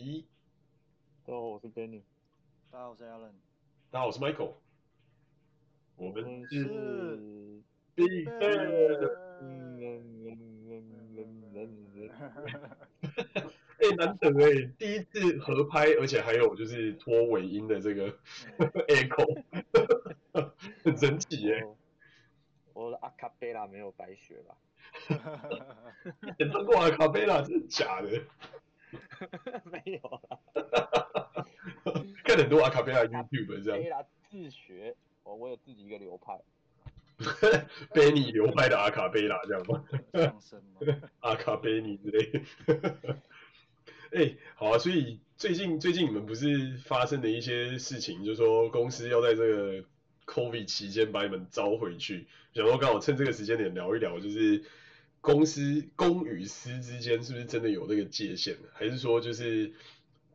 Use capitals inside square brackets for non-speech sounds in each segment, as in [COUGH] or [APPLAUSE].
一，大家好，我是 Benny。大家好，我是 Alan。大家好，我是 Michael。我们是 Big Bang。哎，难得哎，第一次合拍，而且还有就是拖尾音的这个 echo，很神奇哎。我的阿卡贝拉没有白学吧？[LAUGHS] 演唱过阿卡贝拉，真的假的？[LAUGHS] 没有啊。看很多阿卡贝拉 YouTube 这样。自学，我我有自己一个流派。[LAUGHS] 贝尼流派的阿卡贝拉这样吗？相声吗？[LAUGHS] 阿卡贝尼之类的。哎、欸，好啊，所以最近最近你们不是发生的一些事情，就是说公司要在这个 COVID 期间把你们招回去，想说刚好趁这个时间点聊一聊，就是公司公与私之间是不是真的有那个界限，还是说就是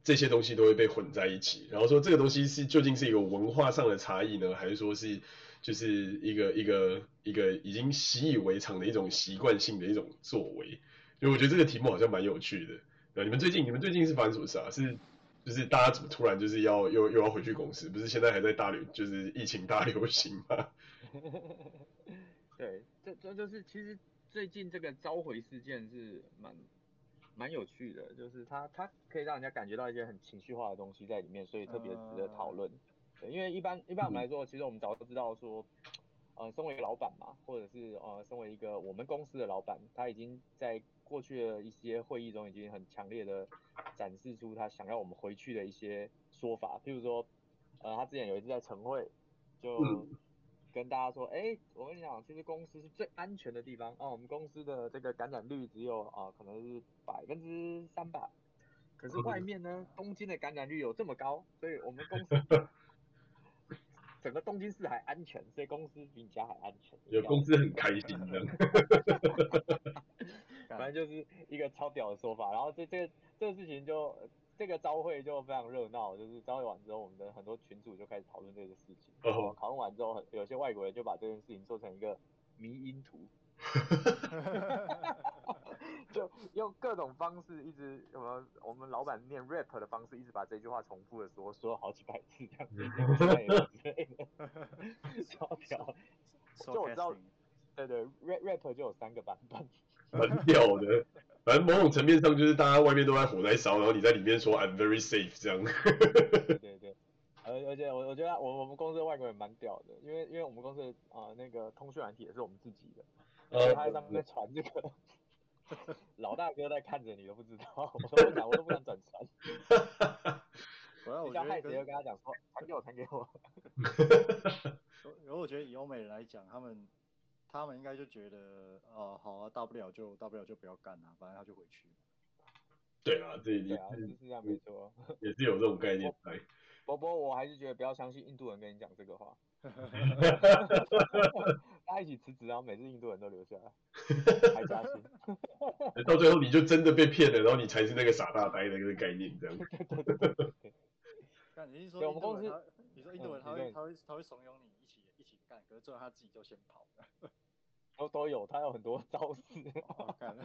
这些东西都会被混在一起？然后说这个东西是究竟是一个文化上的差异呢，还是说是就是一个一个一个已经习以为常的一种习惯性的一种作为？因为我觉得这个题目好像蛮有趣的。你们最近你们最近是发生什么事啊？是就是大家怎么突然就是要又又要回去公司？不是现在还在大流就是疫情大流行吗？[LAUGHS] 对，这这就是其实最近这个召回事件是蛮蛮有趣的，就是它它可以让人家感觉到一些很情绪化的东西在里面，所以特别值得讨论。对，因为一般一般我们来说，其实我们早就知道说，呃，身为老板嘛，或者是呃，身为一个我们公司的老板，他已经在。过去的一些会议中，已经很强烈的展示出他想要我们回去的一些说法。譬如说，呃，他之前有一次在晨会，就跟大家说，哎、欸，我跟你讲，其实公司是最安全的地方啊。我们公司的这个感染率只有啊，可能是百分之三吧。可是外面呢，东京的感染率有这么高，所以我们公司 [LAUGHS] 整个东京市还安全，所以公司比你家还安全。有公司很开心的。[LAUGHS] [LAUGHS] 反正就是一个超屌的说法，然后这这个这个事情就这个朝会就非常热闹，就是朝会完之后，我们的很多群主就开始讨论这个事情。然后讨论完之后，有些外国人就把这件事情做成一个迷因图，[LAUGHS] 就用各种方式一直什么我们老板念 rap 的方式，一直把这句话重复的说，说了好几百次这样子之类的，超屌。就我知道，对对，rap rap 就有三个版本。[LAUGHS] 很屌的，反正某种层面上就是大家外面都在火在烧，然后你在里面说 I'm very safe 这样。[LAUGHS] 对对对，而而且我我觉得我我们公司的外国人蛮屌的，因为因为我们公司啊、呃、那个通讯软体也是我们自己的，所以他在上面传这个，[LAUGHS] 老大哥在看着你都不知道，我都不敢，我都不敢转传。[LAUGHS] 我要我叫海杰跟他讲说传给我传给我。然后我觉得以欧美人来讲，他们。他们应该就觉得，哦，好啊，大不了就大不了就不要干了，反正他就回去。对啊，这一定是是这样没错，[LAUGHS] 也是有这种概念在。波波我还是觉得不要相信印度人跟你讲这个话。[LAUGHS] 大家一起辞职，然后每次印度人都留下来，[LAUGHS] 还加薪。到最后你就真的被骗了，然后你才是那个傻大呆的那个概念，这样。对对对对对。那你是说，我们公司，你说印度人他会他会他会怂恿你一起一起干，可是最后他自己就先跑了。都都有，他有很多招式。好看，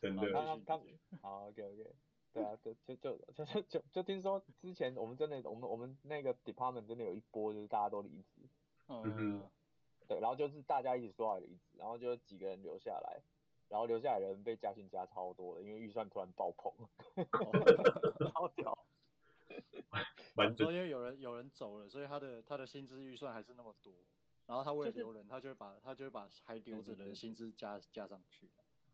真的。他他好，OK OK，对啊，就就就就就就就听说之前我们真的，我们我们那个 department 真的有一波，就是大家都离职。嗯嗯。对，然后就是大家一起说好离职，然后就几个人留下来，然后留下来的人被加薪加超多的，因为预算突然爆棚。超屌。蛮多，因为有人有人走了，所以他的他的薪资预算还是那么多。然后他为了留人，就是、他就会把他就会把还留着的人薪资加加上去。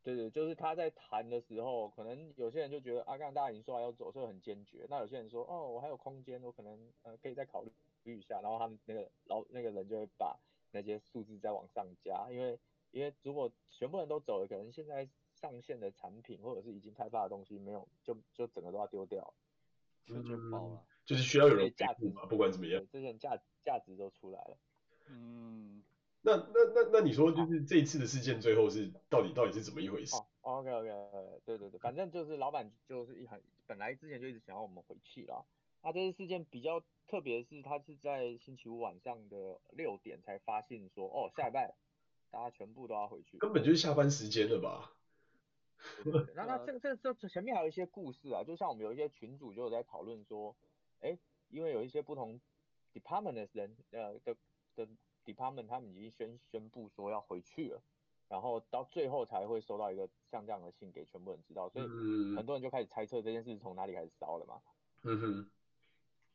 对对，就是他在谈的时候，可能有些人就觉得啊，刚刚大家已经说了要走，所以很坚决。那有些人说，哦，我还有空间，我可能呃可以再考虑一下。然后他们那个老那个人就会把那些数字再往上加，因为因为如果全部人都走了，可能现在上线的产品或者是已经开发的东西没有，就就整个都要丢掉，就就包了。就是需要有人价值嘛，不管怎么样，这些价价值都出来了。嗯，那那那那你说就是这一次的事件最后是到底到底是怎么一回事？哦，OK OK，对对对，反正就是老板就是一很本来之前就一直想要我们回去啦。那这次事件比较特别的是，他是在星期五晚上的六点才发现说，哦，下礼拜大家全部都要回去，根本就是下班时间了吧？那那这个这这这前面还有一些故事啊，就像我们有一些群主就有在讨论说，哎、欸，因为有一些不同 department 的人，呃的的 department 他们已经宣宣布说要回去了，然后到最后才会收到一个像这样的信给全部人知道，所以很多人就开始猜测这件事从哪里开始烧了嘛。嗯哼。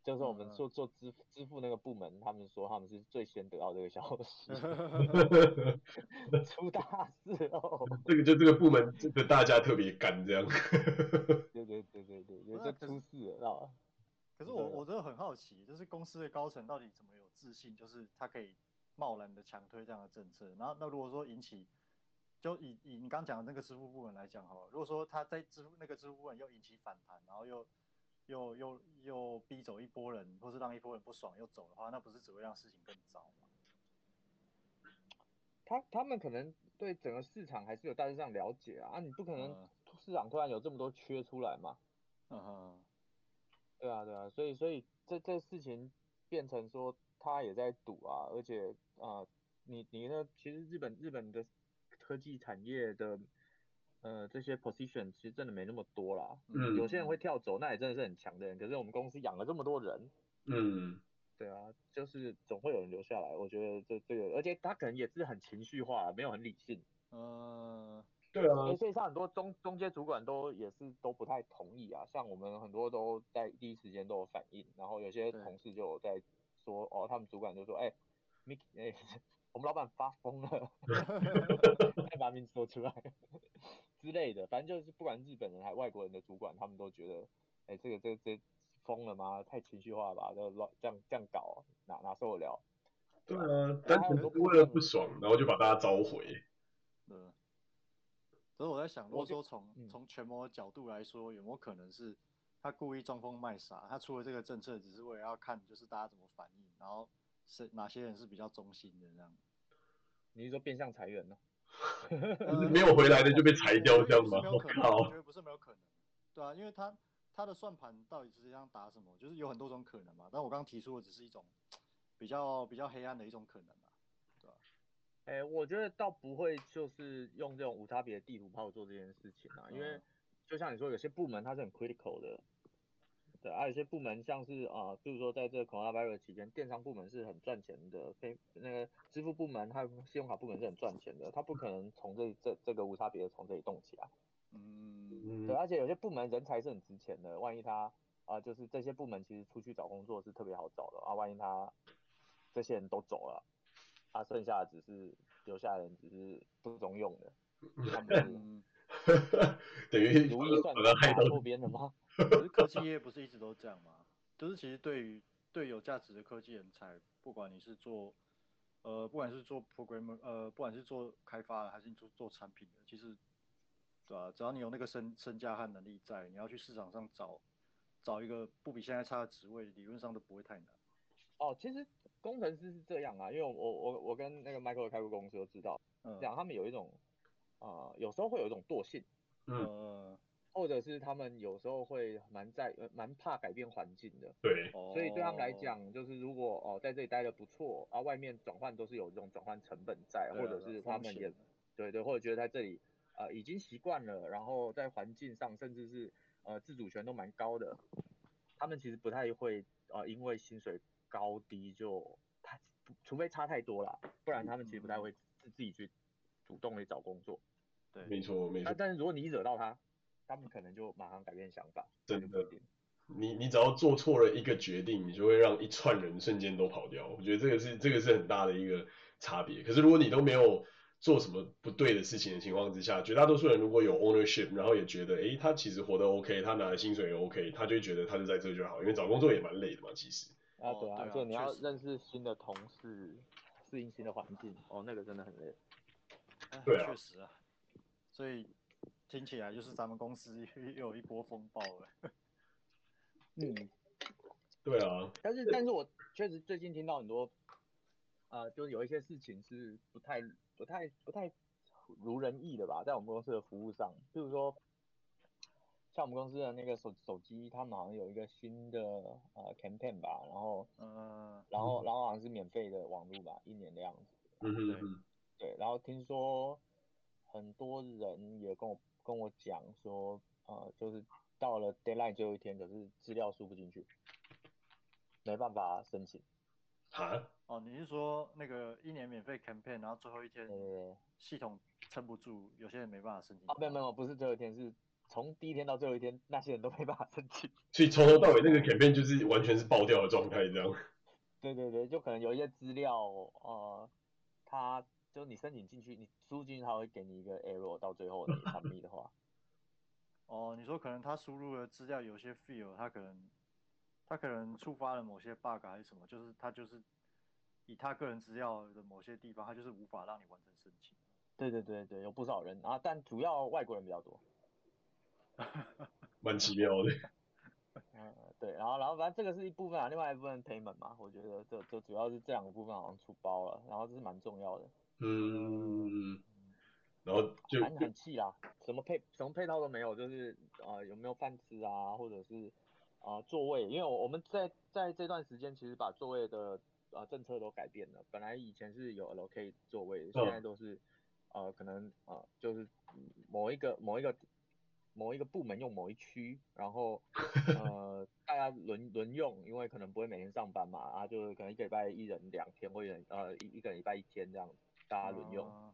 就是我们做做支付支付那个部门，他们说他们是最先得到这个消息，[LAUGHS] 出大事哦。[LAUGHS] 这个就这个部门，这个大家特别干这样。对对对对对，有些出事了，知道吧？可是我我真的很好奇，就是公司的高层到底怎么有自信，就是他可以贸然的强推这样的政策。然后那如果说引起，就以以你刚讲的那个支付部门来讲哈，如果说他在支付那个支付部门又引起反弹，然后又。又又又逼走一波人，或是让一波人不爽又走的话，那不是只会让事情更糟吗？他他们可能对整个市场还是有大致上了解啊，啊，你不可能市场突然有这么多缺出来嘛。嗯哼。对啊对啊，所以所以这这事情变成说他也在赌啊，而且啊、呃，你你呢？其实日本日本的科技产业的。呃，这些 position 其实真的没那么多啦。嗯。有些人会跳走，那也真的是很强的人。可是我们公司养了这么多人。嗯。对啊，就是总会有人留下来。我觉得这这个，而且他可能也是很情绪化，没有很理性。嗯。对啊。所以像很多中中间主管都也是都不太同意啊。像我们很多都在第一时间都有反应，然后有些同事就有在说，哦，他们主管就说，哎、欸，你哎、欸，我们老板发疯了，[LAUGHS] 再把名字说出来。之类的，反正就是不管日本人还是外国人的主管，他们都觉得，哎、欸，这个这个这疯了吗？太情绪化了吧？就乱这样这样搞，哪哪受得了？对啊，单纯是为了不爽，然后就把大家召回。嗯。所以我在想，如果说从从权谋的角度来说，有没有可能是他故意装疯卖傻？他出了这个政策，只是为了要看就是大家怎么反应，然后是哪些人是比较忠心的这样？你是说变相裁员呢？就 [LAUGHS] 是没有回来的就被裁掉这样吗？我靠！我觉得不是没有可能，对啊，因为他他的算盘到底是这样打什么，就是有很多种可能嘛。但我刚刚提出的只是一种比较比较黑暗的一种可能？哎、欸，我觉得倒不会就是用这种无差别的地图炮做这件事情啊，因为就像你说，有些部门它是很 critical 的。对，还、啊、有些部门像是啊，比如说在这个 coronavirus 期间，电商部门是很赚钱的，非那个支付部门还有信用卡部门是很赚钱的，它不可能从这这这个无差别的从这里动起来。嗯，对，而且有些部门人才是很值钱的，万一他啊，就是这些部门其实出去找工作是特别好找的啊，万一他这些人都走了，啊，剩下的只是留下的人只是不中用的，他们 [LAUGHS] 等于如意算盘打错边了吗？[LAUGHS] 可是科技业不是一直都这样吗？就是其实对于对有价值的科技人才，不管你是做呃，不管是做 programmer，呃，不管是做开发的还是你做做产品的，其实对吧、啊？只要你有那个身身价和能力在，你要去市场上找找一个不比现在差的职位，理论上都不会太难。哦，其实工程师是这样啊，因为我我我跟那个 Michael 开过公司都知道，嗯，这样他们有一种啊、呃，有时候会有一种惰性，嗯。呃或者是他们有时候会蛮在蛮怕改变环境的，对，所以对他们来讲，就是如果哦在这里待的不错，啊外面转换都是有这种转换成本在，或者是他们也对对，或者觉得在这里呃已经习惯了，然后在环境上甚至是呃自主权都蛮高的，他们其实不太会呃因为薪水高低就他除非差太多了，不然他们其实不太会自自己去主动去找工作，对，没错没错，但但是如果你惹到他。他们可能就马上改变想法，真的。你你只要做错了一个决定，你就会让一串人瞬间都跑掉。我觉得这个是这个是很大的一个差别。可是如果你都没有做什么不对的事情的情况之下，绝大多数人如果有 ownership，然后也觉得，诶，他其实活得 OK，他拿的薪水也 OK，他就会觉得他就在这就好，因为找工作也蛮累的嘛，其实。啊，对啊，就你要认识新的同事，适应新的环境，哦，那个真的很累。对啊，确实啊，所以。听起来就是咱们公司又有一波风暴了。[LAUGHS] 嗯，对啊。但是，但是我确实最近听到很多，呃，就是有一些事情是不太、不太、不太如人意的吧，在我们公司的服务上，比如说，像我们公司的那个手手机，他们好像有一个新的呃 campaign 吧，然后，嗯，然后，然后好像是免费的网络吧，一年的样子。嗯哼，对，然后听说很多人也跟我。跟我讲说，呃，就是到了 deadline 最后一天，可是资料输不进去，没办法申请。啊？哦，你是说那个一年免费 campaign，然后最后一天系统撑不住，有些人没办法申请？啊，没有没有，不是最后一天，是从第一天到最后一天，那些人都没办法申请。[LAUGHS] 所以从头到尾那个 campaign 就是完全是爆掉的状态，这样。对对对，就可能有一些资料，呃，他就你申请进去，你输进去他会给你一个 error，到最后你产密的话。[LAUGHS] 哦，你说可能他输入的资料有些 field，他可能他可能触发了某些 bug 还是什么，就是他就是以他个人资料的某些地方，他就是无法让你完成申请。对对对对，有不少人啊，但主要外国人比较多。[LAUGHS] 蛮奇妙的。[LAUGHS] 嗯，对，然后然后反正这个是一部分啊，另外一部分 payment 嘛，我觉得这这主要是这两个部分好像出包了，然后这是蛮重要的。嗯。然后就很很气啦，什么配什么配套都没有，就是呃有没有饭吃啊，或者是啊、呃、座位，因为我我们在在这段时间其实把座位的呃政策都改变了，本来以前是有 allocate 座位，现在都是、哦、呃可能呃就是某一个某一个某一个部门用某一区，然后 [LAUGHS] 呃大家轮轮用，因为可能不会每天上班嘛，啊就可能一个礼拜一人两天，或者呃一一个礼拜一天这样大家轮用。哦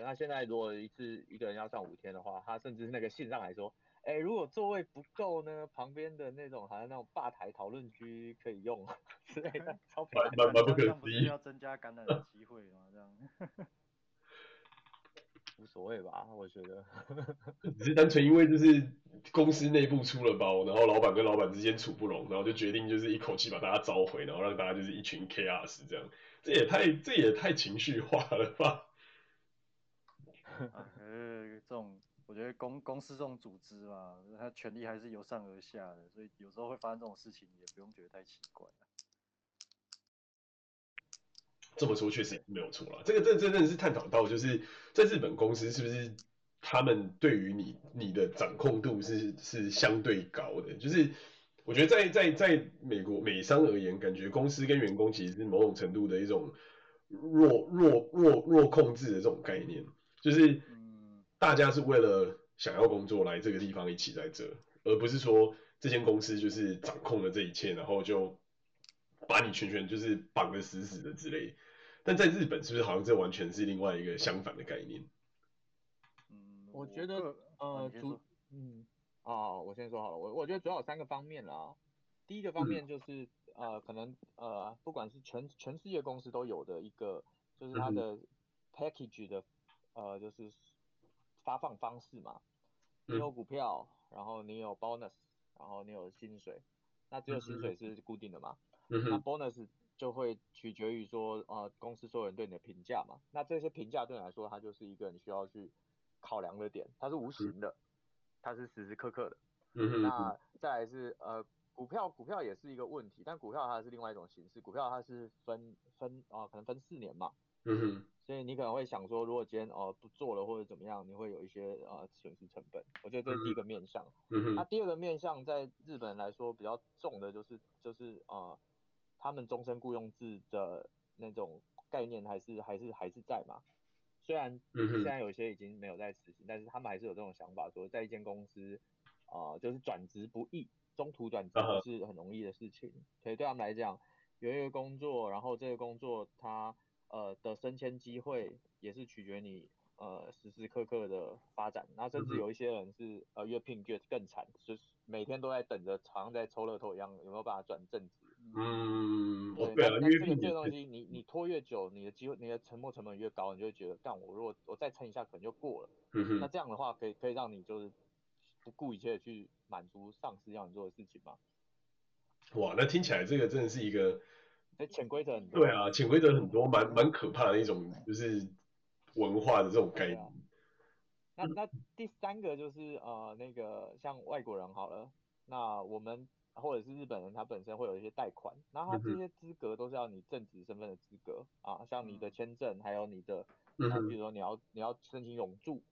那现在如果一次一个人要上五天的话，他甚至那个信上来说，哎、欸，如果座位不够呢，旁边的那种好像那种吧台讨论区可以用 [LAUGHS] 之类的，超蛮蛮蛮不可思议。要增加感染的机会嘛，这样。无所谓吧，我觉得。[LAUGHS] 只是单纯因为就是公司内部出了包，然后老板跟老板之间处不拢，然后就决定就是一口气把大家召回，然后让大家就是一群 chaos 这样，这也太这也太情绪化了吧。[LAUGHS] 啊，呃，这种我觉得公公司这种组织嘛，它权力还是由上而下的，所以有时候会发生这种事情，也不用觉得太奇怪。这么说确实没有错啦，这个这真的是探讨到，就是在日本公司是不是他们对于你你的掌控度是是相对高的，就是我觉得在在在美国美商而言，感觉公司跟员工其实是某种程度的一种弱弱弱弱控制的这种概念。就是，大家是为了想要工作来这个地方一起在这，而不是说这间公司就是掌控了这一切，然后就把你全权就是绑得死死的之类。但在日本是不是好像这完全是另外一个相反的概念？嗯，我觉得呃主嗯啊，我先说好了，我我觉得主要有三个方面啦。第一个方面就是、嗯、呃可能呃不管是全全世界公司都有的一个，就是它的 package 的。呃，就是发放方式嘛，你有股票，然后你有 bonus，然后你有薪水，那只有薪水是固定的嘛，那 bonus 就会取决于说，呃，公司所有人对你的评价嘛，那这些评价对你来说，它就是一个你需要去考量的点，它是无形的，它是时时刻刻的，嗯那再来是呃，股票，股票也是一个问题，但股票它是另外一种形式，股票它是分分啊、呃，可能分四年嘛。嗯哼，所以你可能会想说，如果今天哦、呃、不做了或者怎么样，你会有一些呃损失成本。我觉得这是第一个面向。嗯哼，那第二个面向在日本来说比较重的就是就是呃他们终身雇佣制的那种概念还是还是还是在嘛。虽然现在有些已经没有在实行，但是他们还是有这种想法，说在一间公司啊、呃、就是转职不易，中途转职不是很容易的事情。所以对他们来讲，有一个工作，然后这个工作它。呃的升迁机会也是取决你呃时时刻刻的发展，那甚至有一些人是呃越聘越更惨，就是每天都在等着，好像在抽乐透一样，有没有办法转正职？嗯，对，对啊，那这个这个东西你你拖越久，你的机会你的沉没成本越高，你就会觉得，干我如果我再撑一下，可能就过了。嗯，那这样的话，可以可以让你就是不顾一切的去满足上司要你做的事情吗？哇，那听起来这个真的是一个。哎，潜规则很多。对啊，潜规则很多，蛮蛮可怕的一种，就是文化的这种概念。啊、那那第三个就是呃，那个像外国人好了，那我们或者是日本人，他本身会有一些贷款，然后他这些资格都是要你正职身份的资格啊，像你的签证，还有你的，啊，比如说你要你要申请永住，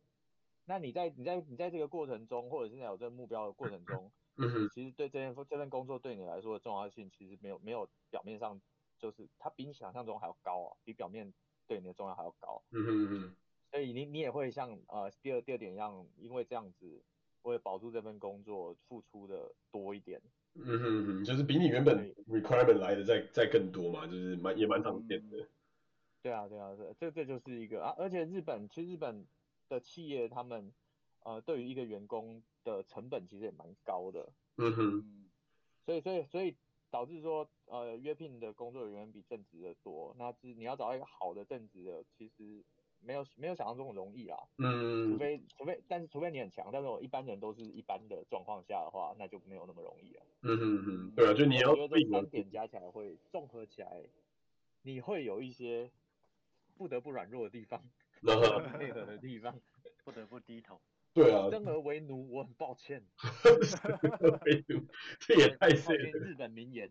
那你在你在你在这个过程中，或者是在有这个目标的过程中，嗯，其实对这件这份工作对你来说的重要性，其实没有没有表面上。就是它比你想象中还要高啊，比表面对你的重要还要高。嗯嗯嗯。所以你你也会像呃第二第二点一样，因为这样子为了保住这份工作付出的多一点。嗯哼哼，就是比你原本 requirement 来的再再更多嘛，就是蛮也蛮常见的。对啊对啊对，这这就是一个啊，而且日本其实日本的企业他们呃对于一个员工的成本其实也蛮高的。嗯哼，所以所以所以导致说呃约聘的工作人员比正职的多，那是你要找到一个好的正职的，其实。没有没有想象中的容易啦，嗯，除非除非，但是除非你很强，但是我一般人都是一般的状况下的话，那就没有那么容易了。嗯哼哼，对啊，就你要我觉得这三点加起来会综合起来，你会有一些不得不软弱的地方，[LAUGHS] 不得不配合的地方，[LAUGHS] 不得不低头。对啊，生而为奴，我很抱歉。生而为奴，这也太碎了。日本名言。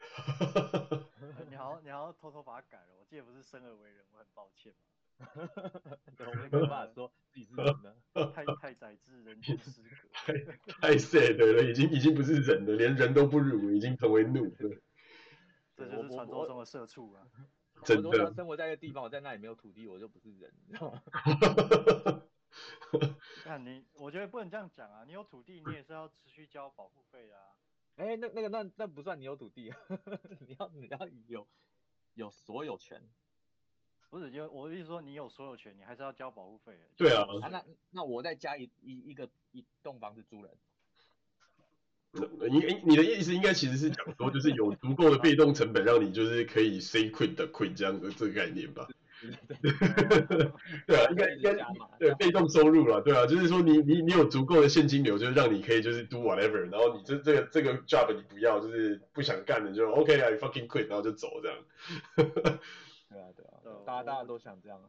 [LAUGHS] 你好，你好，偷偷把它改了。我记得不是生而为人，我很抱歉。[LAUGHS] 我没办法说自己是人了，[LAUGHS] 太太宰治，人间失格，太太 sad 了，已经已经不是人了，连人都不如，已经成为怒了。[LAUGHS] 这就是传说中的社畜啊！真的，我生活在一个地方，我在那里没有土地，我就不是人，你知道吗？那你，我觉得不能这样讲啊！你有土地，你也是要持续交保护费啊。哎、欸，那那个那那不算你有土地，你要你要有有所有权。不是，就我的意思说，你有所有权，你还是要交保护费。对啊，啊那那我再加一一一个一栋房子租人。你你的意思应该其实是讲说，就是有足够的被动成本，让你就是可以 say quit 的 quit 这样的这个概念吧？[LAUGHS] 对啊，应该应该对被动收入了，对啊，就是说你你你有足够的现金流，就是让你可以就是 do whatever，然后你这这个这个 job 你不要，就是不想干了就 OK，I fucking quit，然后就走这样。对啊，对啊，大家大家都想这样。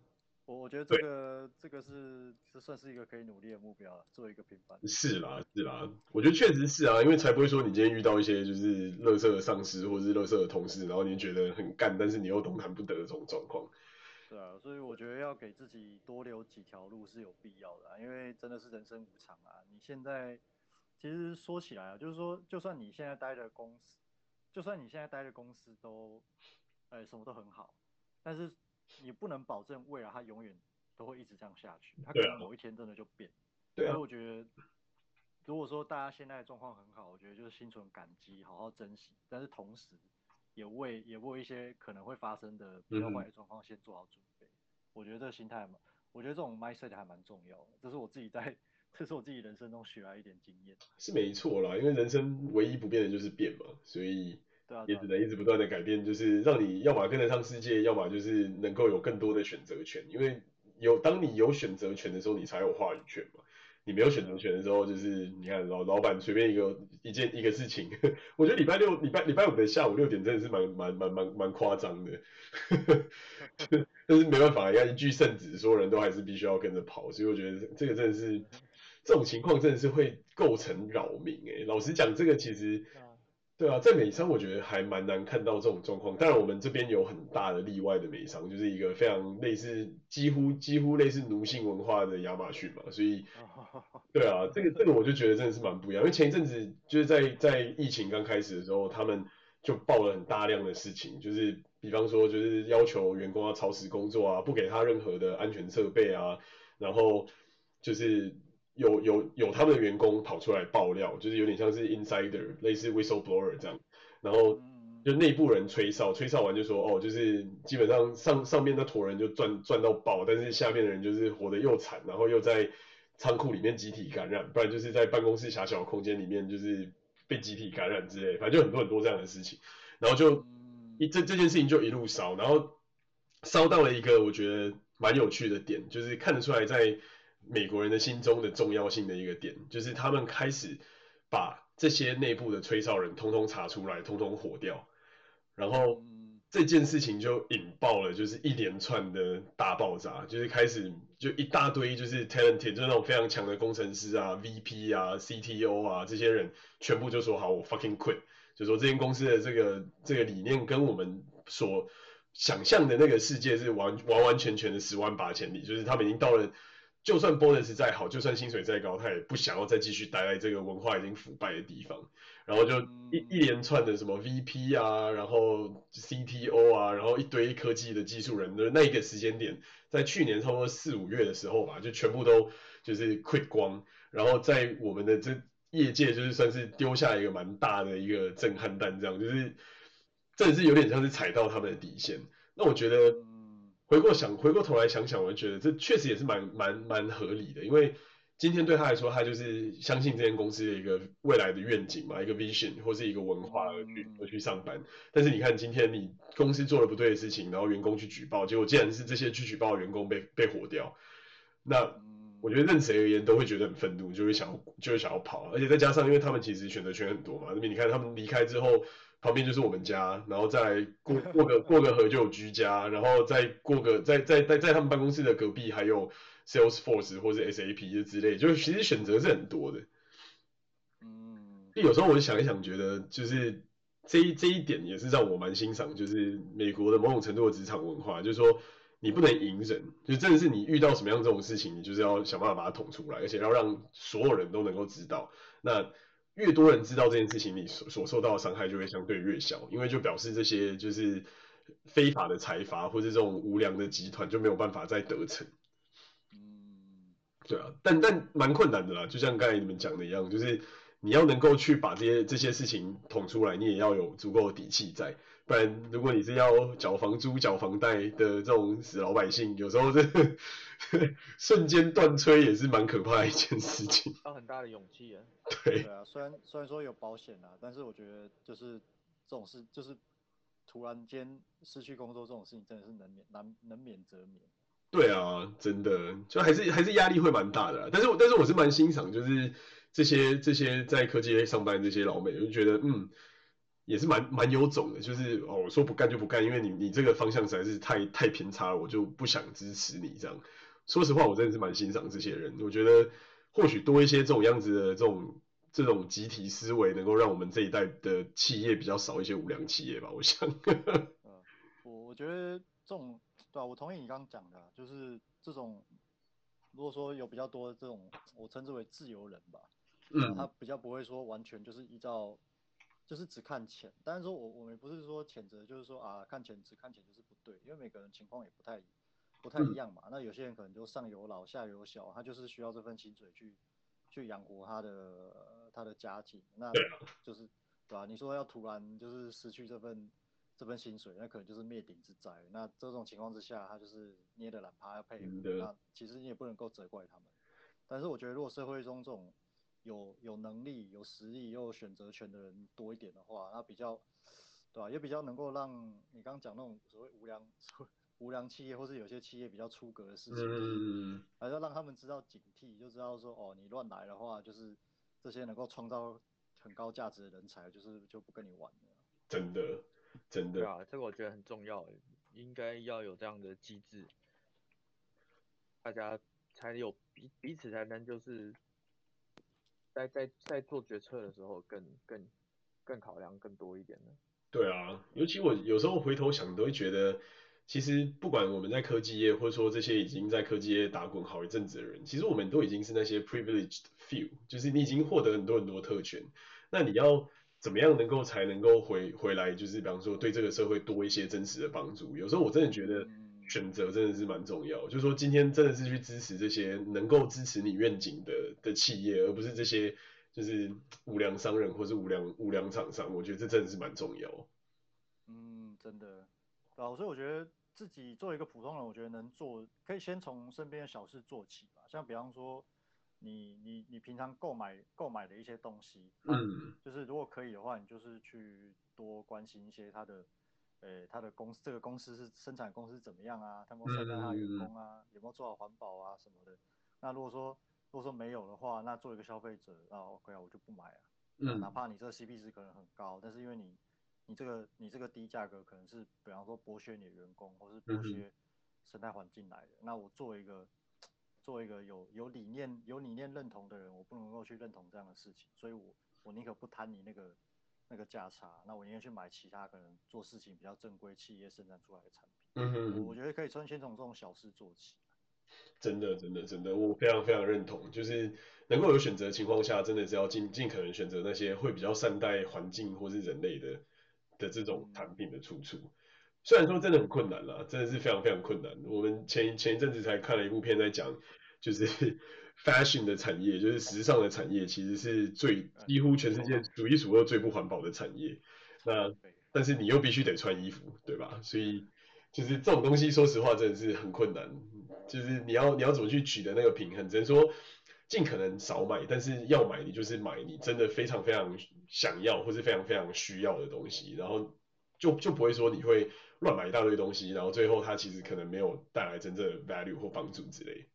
我我觉得这个这个是这算是一个可以努力的目标，做一个平凡。是啦，是啦，我觉得确实是啊，因为才不会说你今天遇到一些就是乐色的上司或者是乐色的同事，然后你觉得很干，但是你又动弹不得的这种状况。对啊，所以我觉得要给自己多留几条路是有必要的啊，因为真的是人生无常啊。你现在其实说起来啊，就是说，就算你现在待的公司，就算你现在待的公司都，哎，什么都很好。但是你不能保证未来它永远都会一直这样下去，它可能某一天真的就变。对啊。所以我觉得，如果说大家现在的状况很好，我觉得就是心存感激，好好珍惜。但是同时也为也为一些可能会发生的比较坏的状况先做好准备。嗯。我觉得这个心态嘛，我觉得这种 mindset 还蛮重要的。这是我自己在，这是我自己人生中学来一点经验。是没错啦，因为人生唯一不变的就是变嘛，所以。对啊，也只能一直不断的改变，就是让你要么跟得上世界，要么就是能够有更多的选择权。因为有当你有选择权的时候，你才有话语权嘛。你没有选择权的时候，就是你看老老板随便一个一件一个事情，[LAUGHS] 我觉得礼拜六礼拜礼拜五的下午六点真的是蛮蛮蛮蛮蛮夸张的。[LAUGHS] 但是没办法，要一句圣旨，所有人都还是必须要跟着跑。所以我觉得这个真的是这种情况真的是会构成扰民诶。老实讲，这个其实。对啊，在美商我觉得还蛮难看到这种状况。当然，我们这边有很大的例外的美商，就是一个非常类似、几乎几乎类似奴性文化的亚马逊嘛。所以，[LAUGHS] 对啊，这个这个我就觉得真的是蛮不一样。因为前一阵子就是在在疫情刚开始的时候，他们就报了很大量的事情，就是比方说就是要求员工要超时工作啊，不给他任何的安全设备啊，然后就是。有有有他们的员工跑出来爆料，就是有点像是 insider，类似 whistleblower 这样，然后就内部人吹哨，吹哨完就说，哦，就是基本上上上面那坨人就赚赚到爆，但是下面的人就是活得又惨，然后又在仓库里面集体感染，不然就是在办公室狭小的空间里面就是被集体感染之类，反正就很多很多这样的事情，然后就一这这件事情就一路烧，然后烧到了一个我觉得蛮有趣的点，就是看得出来在。美国人的心中的重要性的一个点，就是他们开始把这些内部的吹哨人通通查出来，通通火掉，然后这件事情就引爆了，就是一连串的大爆炸，就是开始就一大堆就是 talented，就是那种非常强的工程师啊、VP 啊、CTO 啊这些人，全部就说好，我 fucking quit，就说这间公司的这个这个理念跟我们所想象的那个世界是完完完全全的十万八千里，就是他们已经到了。就算 bonus 再好，就算薪水再高，他也不想要再继续待在这个文化已经腐败的地方。然后就一一连串的什么 VP 啊，然后 CTO 啊，然后一堆科技的技术人，的那一个时间点，在去年差不多四五月的时候吧，就全部都就是 quit 光。然后在我们的这业界，就是算是丢下一个蛮大的一个震撼弹，这样就是真的是有点像是踩到他们的底线。那我觉得。回过想回过头来想想，我就觉得这确实也是蛮蛮蛮合理的，因为今天对他来说，他就是相信这间公司的一个未来的愿景嘛，一个 vision 或是一个文化而去而去上班。但是你看今天你公司做了不对的事情，然后员工去举报，结果竟然是这些去举报的员工被被火掉，那我觉得任谁而言都会觉得很愤怒，就会想要就会想要跑，而且再加上因为他们其实选择权很多嘛，那边你看他们离开之后。旁边就是我们家，然后再过 [LAUGHS] 过个过个河就有居家，然后再过个在在在在他们办公室的隔壁还有 Salesforce 或是 SAP 之类，就其实选择是很多的。嗯，有时候我就想一想，觉得就是这一这一点也是让我蛮欣赏，就是美国的某种程度的职场文化，就是说你不能隐忍，就真的是你遇到什么样这种事情，你就是要想办法把它捅出来，而且要让所有人都能够知道。那越多人知道这件事情，你所所受到的伤害就会相对越小，因为就表示这些就是非法的财阀或者这种无良的集团就没有办法再得逞。嗯，对啊，但但蛮困难的啦，就像刚才你们讲的一样，就是你要能够去把这些这些事情捅出来，你也要有足够的底气在。不然，如果你是要缴房租、缴房贷的这种死老百姓，有时候这 [LAUGHS] 瞬间断炊也是蛮可怕的一件事情。要很大的勇气啊。对。对啊，虽然虽然说有保险啊，但是我觉得就是这种事，就是突然间失去工作这种事情，真的是能免难能免则免。对啊，真的，就还是还是压力会蛮大的啦。但是我但是我是蛮欣赏，就是这些这些在科技业上班这些老美，我就觉得嗯。也是蛮蛮有种的，就是哦，我说不干就不干，因为你你这个方向实在是太太偏差了，我就不想支持你这样。说实话，我真的是蛮欣赏这些人。我觉得或许多一些这种样子的这种这种集体思维，能够让我们这一代的企业比较少一些无良企业吧。我想。嗯，[LAUGHS] 我我觉得这种对啊，我同意你刚刚讲的，就是这种如果说有比较多的这种，我称之为自由人吧，嗯，他比较不会说完全就是依照。就是只看钱，但是说我我们不是说谴责，就是说啊看钱只看钱就是不对，因为每个人情况也不太不太一样嘛。那有些人可能就上有老下有小，他就是需要这份薪水去去养活他的他的家庭，那就是对吧、啊？你说要突然就是失去这份这份薪水，那可能就是灭顶之灾。那这种情况之下，他就是捏着懒趴要配合，那其实你也不能够责怪他们。但是我觉得，如果社会中这种有有能力、有实力又有选择权的人多一点的话，那比较，对吧、啊？也比较能够让你刚刚讲那种所谓无良、[LAUGHS] 无良企业，或是有些企业比较出格的事情，嗯，还是要让他们知道警惕，就知道说，哦，你乱来的话，就是这些能够创造很高价值的人才，就是就不跟你玩了。真的，真的。对啊，这个我觉得很重要，应该要有这样的机制，大家才有彼彼此才能就是。在在在做决策的时候更，更更考量更多一点呢。对啊，尤其我有时候回头想，都会觉得，其实不管我们在科技业，或者说这些已经在科技业打滚好一阵子的人，其实我们都已经是那些 privileged few，就是你已经获得很多很多特权。那你要怎么样能够才能够回回来，就是比方说对这个社会多一些真实的帮助？有时候我真的觉得。选择真的是蛮重要，就是说今天真的是去支持这些能够支持你愿景的的企业，而不是这些就是无良商人或是无良无良厂商。我觉得这真的是蛮重要。嗯，真的，对啊，所以我觉得自己作为一个普通人，我觉得能做可以先从身边的小事做起吧。像比方说你你你平常购买购买的一些东西，嗯，就是如果可以的话，你就是去多关心一些它的。呃，他的公司这个公司是生产公司怎么样啊？他们善待他的员工啊，有没有做好环保啊什么的？那如果说如果说没有的话，那作为一个消费者啊，OK 啊，我就不买啊。嗯。哪怕你这个 CP 值可能很高，但是因为你你这个你这个低价格可能是比方说剥削你的员工，或是剥削生态环境来的。那我作为一个作为一个有有理念有理念认同的人，我不能够去认同这样的事情，所以我我宁可不贪你那个。那个价差，那我应该去买其他可能做事情比较正规企业生产出来的产品。嗯哼，我觉得可以先先从这种小事做起。真的，真的，真的，我非常非常认同，就是能够有选择的情况下，真的是要尽尽可能选择那些会比较善待环境或是人类的的这种产品的出处。虽然说真的很困难啦，真的是非常非常困难。我们前前一阵子才看了一部片，在讲就是 fashion 的产业，就是时尚的产业，其实是最几乎全世界数一数二最不环保的产业。那但是你又必须得穿衣服，对吧？所以就是这种东西，说实话真的是很困难。就是你要你要怎么去取得那个平衡？只能说尽可能少买，但是要买你就是买你真的非常非常想要或是非常非常需要的东西，然后就就不会说你会乱买一大堆东西，然后最后它其实可能没有带来真正的 value 或帮助之类。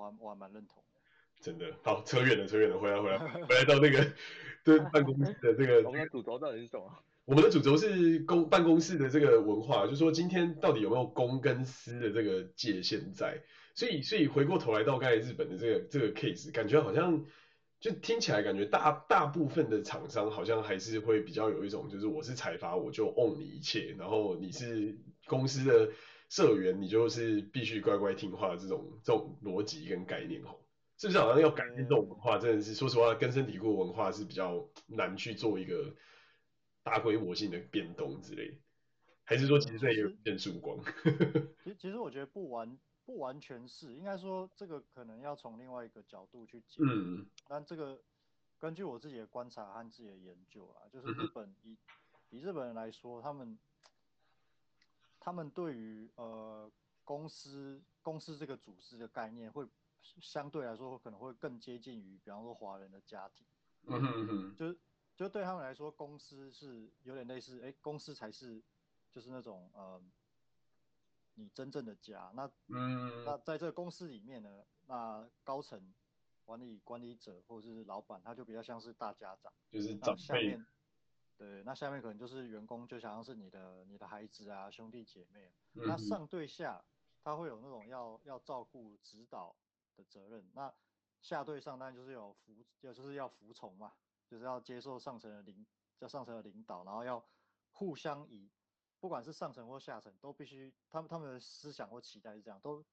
我我还我还蛮认同的。真的，好，扯远了，扯远了，回来回来 [LAUGHS] 回来到那个 [LAUGHS] 对办公室的这个。我们的主轴到底是什么？我们的主轴是公办公室的这个文化，就是说今天到底有没有公跟私的这个界限在？所以，所以回过头来到刚才日本的这个这个 case，感觉好像就听起来感觉大大部分的厂商好像还是会比较有一种，就是我是财阀我就 own 你一切，然后你是公司的社员，你就是必须乖乖听话这种这种逻辑跟概念哦，是不是好像要改变这种文化？真的是说实话，根深蒂固文化是比较难去做一个。大规模性的变动之类，还是说其实这也有变曙光？其实其实我觉得不完不完全是，应该说这个可能要从另外一个角度去讲。嗯，但这个根据我自己的观察和自己的研究啊，就是日本以以日本人来说，他们他们对于呃公司公司这个组织的概念，会相对来说可能会更接近于，比方说华人的家庭。嗯哼哼，就是。就对他们来说，公司是有点类似，哎，公司才是就是那种呃，你真正的家。那嗯，那在这个公司里面呢，那高层管理管理者或者是老板，他就比较像是大家长，就是长辈。对，那下面可能就是员工，就像是你的你的孩子啊，兄弟姐妹。嗯、那上对下，他会有那种要要照顾指导的责任。那下对上，当然就是有服，就就是要服从嘛。就是要接受上层的领，叫上层的领导，然后要互相以，不管是上层或下层，都必须他们他们的思想或期待是这样，都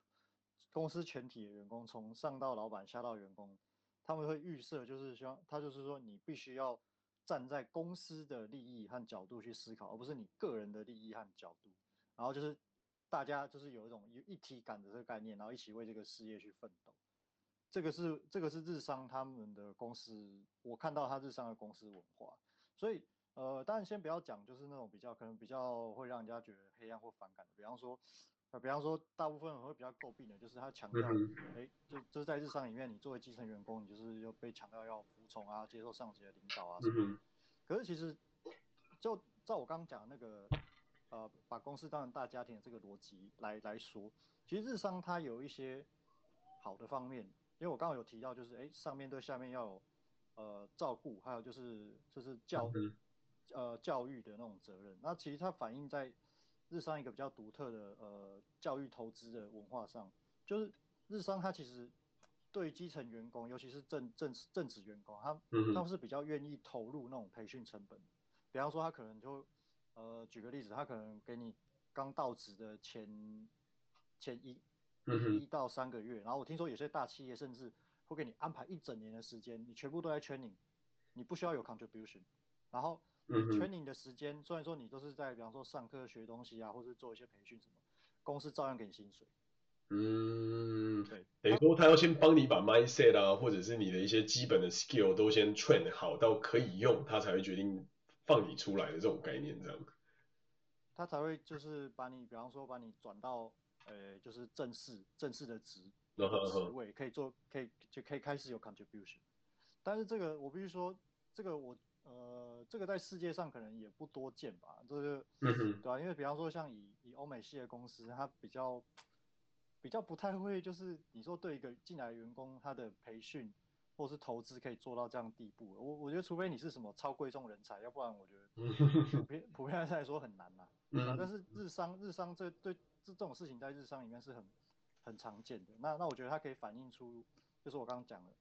公司全体的员工从上到老板下到员工，他们会预设就是希望他就是说你必须要站在公司的利益和角度去思考，而不是你个人的利益和角度，然后就是大家就是有一种一体感的这个概念，然后一起为这个事业去奋斗。这个是这个是日商他们的公司，我看到他日商的公司文化，所以呃，当然先不要讲，就是那种比较可能比较会让人家觉得黑暗或反感的，比方说，呃，比方说大部分人会比较诟病的，就是他强调，哎、嗯，就就是在日商里面，你作为基层员工，你就是要被强调要服从啊，接受上级的领导啊什么可是其实，就照我刚刚讲那个，呃，把公司当成大家庭的这个逻辑来来说，其实日商它有一些好的方面。因为我刚刚有提到，就是哎，上面对下面要有呃照顾，还有就是就是教呃教育的那种责任。那其实它反映在日商一个比较独特的呃教育投资的文化上，就是日商它其实对基层员工，尤其是正正正职员工，他他们是比较愿意投入那种培训成本。比方说，他可能就呃举个例子，他可能给你刚到职的前前一。一到三个月，然后我听说有些大企业甚至会给你安排一整年的时间，你全部都在 training，你不需要有 contribution，然后你 training 的时间，虽然说你都是在比方说上课学东西啊，或者做一些培训什么，公司照样给你薪水。嗯，对，等于说他要先帮你把 mindset 啊，或者是你的一些基本的 skill 都先 train 好到可以用，他才会决定放你出来的这种概念，这样。他才会就是把你，比方说把你转到。呃，就是正式正式的职职位可以做，可以就可以开始有 contribution。但是这个我必须说，这个我呃，这个在世界上可能也不多见吧。这个对吧、啊？因为比方说像以以欧美系的公司，它比较比较不太会，就是你说对一个进来的员工，他的培训或是投资可以做到这样地步。我我觉得除非你是什么超贵重人才，要不然我觉得普遍 [LAUGHS] 普遍来说很难呐、啊。但是日商日商这对。这这种事情在日商里面是很很常见的。那那我觉得它可以反映出，就是我刚刚讲的，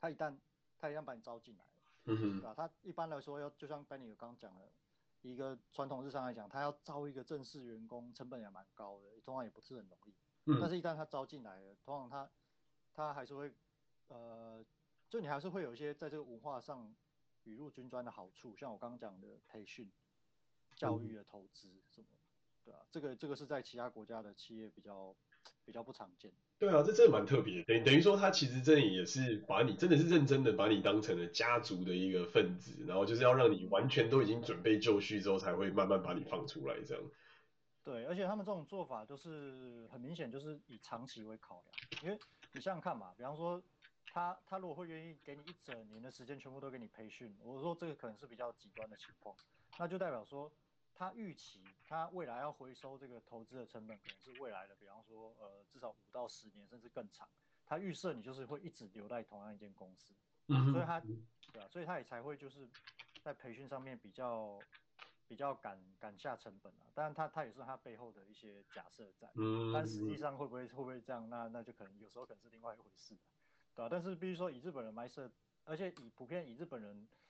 他一旦他一旦把你招进来了，嗯哼，对吧？他一般来说要就像丹尼尔刚刚讲的，一个传统日商来讲，他要招一个正式员工，成本也蛮高的，通常也不是很容易。嗯。但是，一旦他招进来了，通常他他还是会，呃，就你还是会有一些在这个文化上雨露均沾的好处，像我刚刚讲的培训、教育的投资什么，对啊，这个这个是在其他国家的企业比较比较不常见。对啊，这真的蛮特别的，等等于说他其实这里也是把你真的是认真的把你当成了家族的一个分子，然后就是要让你完全都已经准备就绪之后，才会慢慢把你放出来这样。对，而且他们这种做法就是很明显就是以长期为考量，因为你想想看嘛，比方说他他如果会愿意给你一整年的时间全部都给你培训，我说这个可能是比较极端的情况，那就代表说。他预期他未来要回收这个投资的成本，可能是未来的，比方说，呃，至少五到十年，甚至更长。他预设你就是会一直留在同样一间公司，嗯，所以他，对啊，所以他也才会就是在培训上面比较比较敢敢下成本啊。当然，他他也是他背后的一些假设在，嗯，但实际上会不会会不会这样？那那就可能有时候可能是另外一回事，对啊？但是必须说以日本人来设，而且以普遍以日本人他。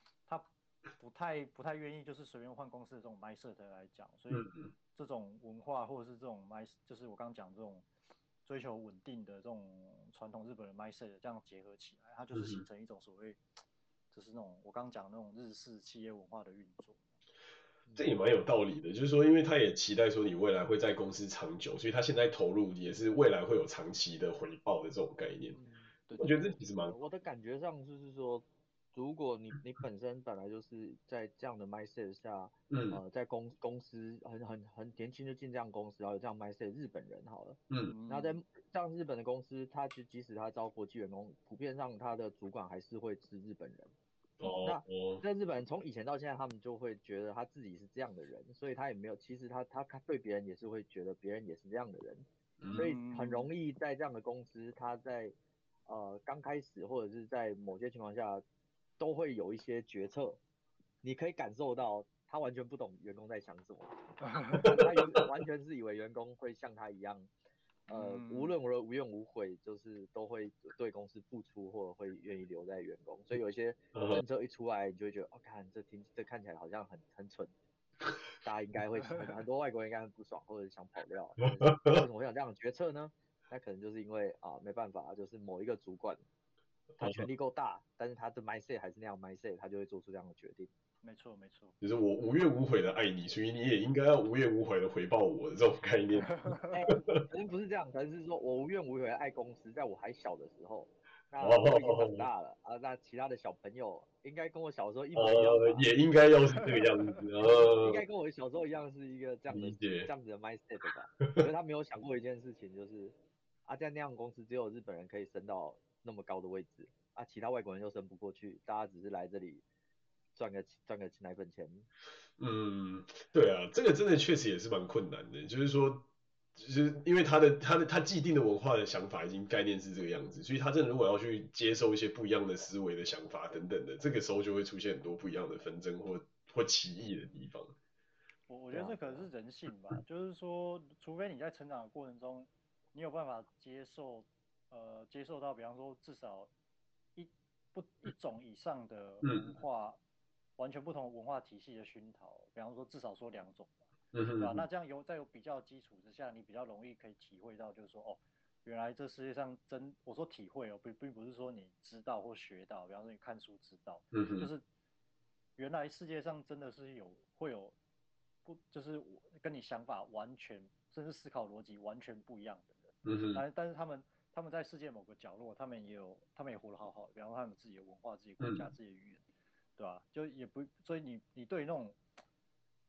不太不太愿意就是随便换公司的这种 mindset 来讲，所以这种文化或者是这种 mind 就是我刚刚讲这种追求稳定的这种传统日本人 mindset 这样结合起来，它就是形成一种所谓就是那种我刚刚讲的那种日式企业文化的运作。这也蛮有道理的，就是说因为他也期待说你未来会在公司长久，所以他现在投入也是未来会有长期的回报的这种概念。对，我觉得这其实蛮我的感觉上就是说。如果你你本身本来就是在这样的 mindset 下，嗯，呃，在公公司很很很年轻就进这样公司，然后有这样 mindset 日本人好了，嗯，然后在像日本的公司，他就即使他招国际员工，普遍上他的主管还是会是日本人。哦，那在日本人从以前到现在，他们就会觉得他自己是这样的人，所以他也没有，其实他他他对别人也是会觉得别人也是这样的人，所以很容易在这样的公司，他在呃刚开始或者是在某些情况下。都会有一些决策，你可以感受到他完全不懂员工在想什么，[LAUGHS] 他完全是以为员工会像他一样，呃，无论如何无怨无悔，就是都会对公司付出或者会愿意留在员工。所以有一些政策一出来，你就会觉得，哦，看这听这看起来好像很很蠢，[LAUGHS] 大家应该会很很多外国人应该很不爽或者想跑掉。[LAUGHS] 为什么会有这样的决策呢？那可能就是因为啊，没办法，就是某一个主管。他权力够大，但是他的 mindset 还是那样 mindset，他就会做出这样的决定。没错，没错。就是我无怨无悔的爱你，所以你也应该要无怨无悔的回报我的这种概念。[LAUGHS] 哎、可能不是这样，可能是说我无怨无悔的爱公司，在我还小的时候，那我已经长大了啊，那其他的小朋友应该跟我小时候一模一样、呃，也应该要是这个样子，[LAUGHS] 应该跟我小时候一样是一个这样的这样子的 mindset 吧。可是他没有想过一件事情，就是啊，在那样的公司只有日本人可以升到。那么高的位置啊，其他外国人又升不过去，大家只是来这里赚个赚个奶粉钱。嗯，对啊，这个真的确实也是蛮困难的，就是说，就是因为他的他的他既定的文化的想法已经概念是这个样子，所以他真的如果要去接受一些不一样的思维的想法等等的，这个时候就会出现很多不一样的纷争或或歧义的地方。我我觉得这可能是人性吧，就是说，除非你在成长的过程中，你有办法接受。呃，接受到，比方说至少一不一种以上的文化，嗯、完全不同文化体系的熏陶，比方说至少说两种吧？那这样有在有比较基础之下，你比较容易可以体会到，就是说哦，原来这世界上真，我说体会哦，并并不是说你知道或学到，比方说你看书知道，嗯，就是原来世界上真的是有会有不就是我跟你想法完全甚至思考逻辑完全不一样的人，嗯哼，但但是他们。他们在世界某个角落，他们也有，他们也活得好好的，比方说他们自己的文化、自己国家、自己的语言，嗯、对吧？就也不，所以你你对那种，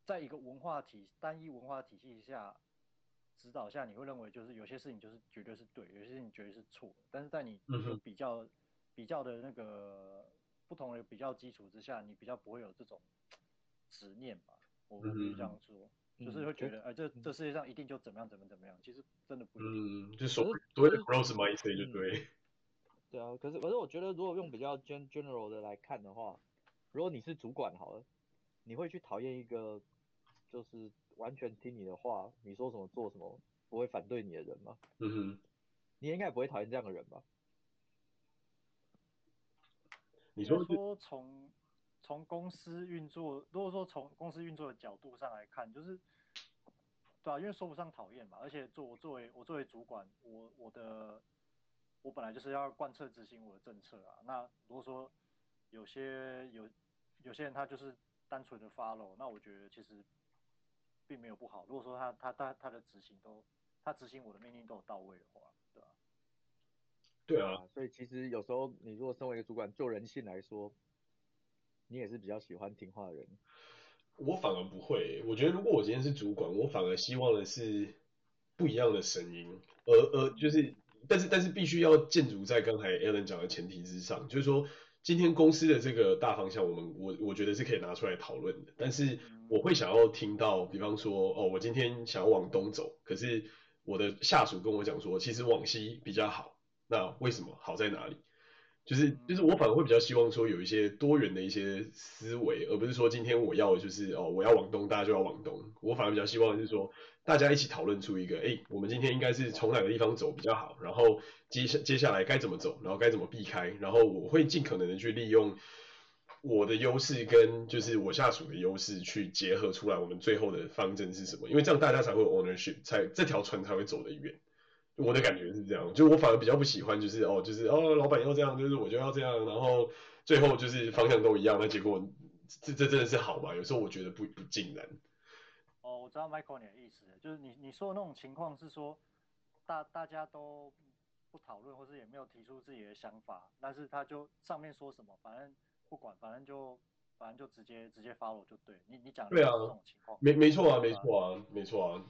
在一个文化体单一文化体系下指导下，你会认为就是有些事情就是绝对是对，有些事情绝对是错。但是在你比较、嗯、比较的那个不同的比较基础之下，你比较不会有这种执念吧？我可以这样说。嗯就是会觉得，哎、嗯，这、呃、这世界上一定就怎么样怎么怎么样，其实真的不一定。嗯，就所谓所谓的 growth mindset 就对。[LAUGHS] 对啊，可是可是我觉得，如果用比较 gen general 的来看的话，如果你是主管好了，你会去讨厌一个就是完全听你的话，你说什么做什么，不会反对你的人吗？嗯哼。你应该不会讨厌这样的人吧？你说说从。从公司运作，如果说从公司运作的角度上来看，就是，对啊，因为说不上讨厌嘛，而且作我作为我作为主管，我我的我本来就是要贯彻执行我的政策啊。那如果说有些有有些人他就是单纯的 follow，那我觉得其实并没有不好。如果说他他他他的执行都他执行我的命令都有到位的话，对吧？对啊，所以其实有时候你如果身为一个主管，就人性来说，你也是比较喜欢听话的人。我反而不会，我觉得如果我今天是主管，我反而希望的是不一样的声音，而而就是，但是但是必须要建筑在刚才 Alan 讲的前提之上，就是说今天公司的这个大方向，我们我我觉得是可以拿出来讨论的，但是我会想要听到，比方说哦，我今天想要往东走，可是我的下属跟我讲说，其实往西比较好。那为什么好在哪里？就是就是我反而会比较希望说有一些多元的一些思维，而不是说今天我要就是哦，我要往东，大家就要往东。我反而比较希望就是说大家一起讨论出一个，哎，我们今天应该是从哪个地方走比较好，然后接下接下来该怎么走，然后该怎么避开，然后我会尽可能的去利用我的优势跟就是我下属的优势去结合出来，我们最后的方针是什么？因为这样大家才会有 ownership，才这条船才会走得远。我的感觉是这样，就我反而比较不喜欢，就是哦，就是哦，老板要这样，就是我就要这样，然后最后就是方向都一样，那结果这这真的是好吗？有时候我觉得不不尽然。哦，我知道 Michael 你的意思，就是你你说的那种情况是说，大大家都不讨论，或是也没有提出自己的想法，但是他就上面说什么，反正不管，反正就反正就直接直接 follow 就对。你你讲的是这种情况，没没错啊，没错啊，没错啊。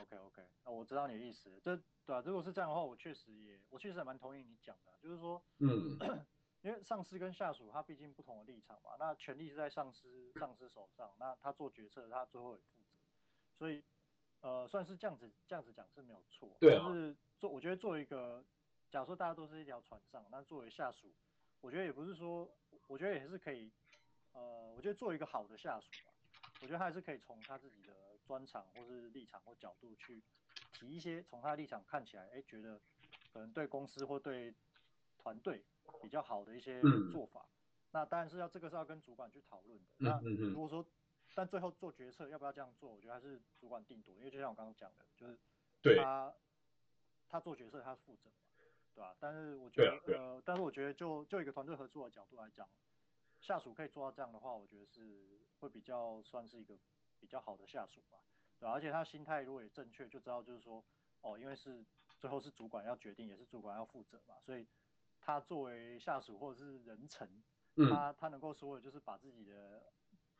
OK OK，那我知道你的意思，这。对啊，如果是这样的话，我确实也，我确实也蛮同意你讲的，就是说，嗯，[CLEARS THROAT] 因为上司跟下属他毕竟不同的立场嘛，那权力是在上司上司手上，那他做决策，他最后也负责，所以，呃，算是这样子这样子讲是没有错，对啊，就是做，我觉得作为一个，假如说大家都是一条船上，那作为下属，我觉得也不是说，我觉得也是可以，呃，我觉得做一个好的下属吧，我觉得他还是可以从他自己的专长或是立场或角度去。提一些从他的立场看起来，哎，觉得可能对公司或对团队比较好的一些做法，嗯、那当然是要这个是要跟主管去讨论的。那如果说，但最后做决策要不要这样做，我觉得还是主管定夺，因为就像我刚刚讲的，就是他他做决策他是负责的，对吧？但是我觉得，呃，但是我觉得就就一个团队合作的角度来讲，下属可以做到这样的话，我觉得是会比较算是一个比较好的下属吧。对，而且他心态如果也正确，就知道就是说，哦，因为是最后是主管要决定，也是主管要负责嘛，所以他作为下属或者是人臣，嗯、他他能够说的就是把自己的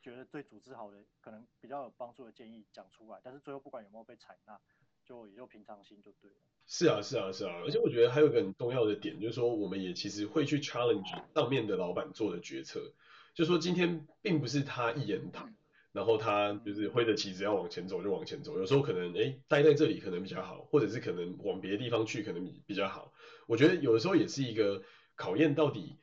觉得对组织好的，可能比较有帮助的建议讲出来，但是最后不管有没有被采纳，就也就平常心就对了。是啊，是啊，是啊，而且我觉得还有一个很重要的点，就是说我们也其实会去 challenge 上面的老板做的决策，就是说今天并不是他一言堂。然后他就是挥着旗子要往前走就往前走，有时候可能哎待在这里可能比较好，或者是可能往别的地方去可能比较好。我觉得有的时候也是一个考验，到底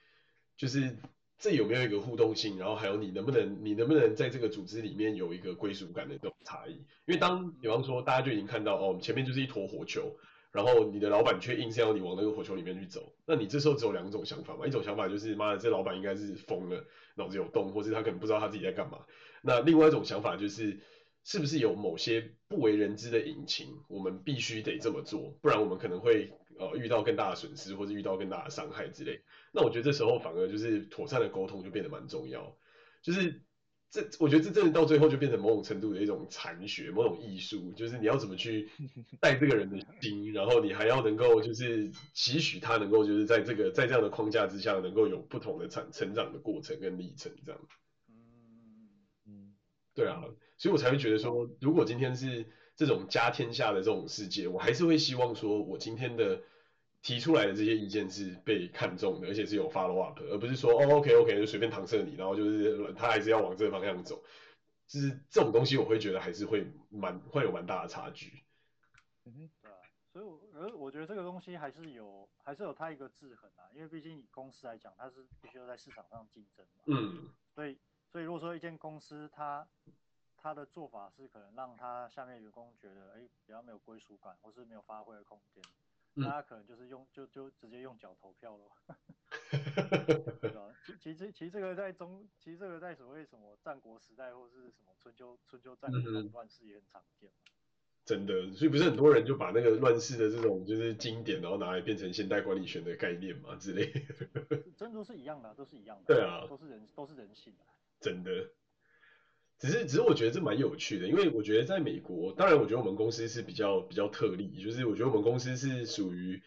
就是这有没有一个互动性，然后还有你能不能你能不能在这个组织里面有一个归属感的这种差异。因为当比方说大家就已经看到哦前面就是一坨火球，然后你的老板却硬是要你往那个火球里面去走，那你这时候只有两种想法嘛，一种想法就是妈的这老板应该是疯了，脑子有洞，或是他可能不知道他自己在干嘛。那另外一种想法就是，是不是有某些不为人知的隐情，我们必须得这么做，不然我们可能会呃遇到更大的损失，或者遇到更大的伤害之类。那我觉得这时候反而就是妥善的沟通就变得蛮重要。就是这，我觉得这真的到最后就变成某种程度的一种禅学，某种艺术，就是你要怎么去 [LAUGHS] 带这个人的心，然后你还要能够就是期许他能够就是在这个在这样的框架之下，能够有不同的成成长的过程跟历程这样。对啊，所以我才会觉得说，如果今天是这种家天下的这种世界，我还是会希望说，我今天的提出来的这些意见是被看中的，而且是有 follow up，而不是说哦 OK OK 就随便搪塞你，然后就是他还是要往这个方向走，就是这种东西我会觉得还是会蛮会有蛮大的差距。嗯哼，对啊，所以我而我觉得这个东西还是有还是有它一个制衡啊，因为毕竟以公司来讲，它是必须要在市场上竞争嘛，嗯，所以。所以如果说一间公司它它的做法是可能让他下面员工觉得哎比较没有归属感，或是没有发挥的空间，那他可能就是用就就直接用脚投票了，[LAUGHS] 对吧？其其实其实这个在中，其实这个在所谓什么战国时代或是什么春秋春秋战国乱世也很常见。真的，所以不是很多人就把那个乱世的这种就是经典，然后拿来变成现代管理学的概念嘛之类的。[LAUGHS] 真的都是一样的，都是一样的。对啊，都是人，都是人性的。真的，只是只是我觉得这蛮有趣的，因为我觉得在美国，当然我觉得我们公司是比较比较特例，就是我觉得我们公司是属于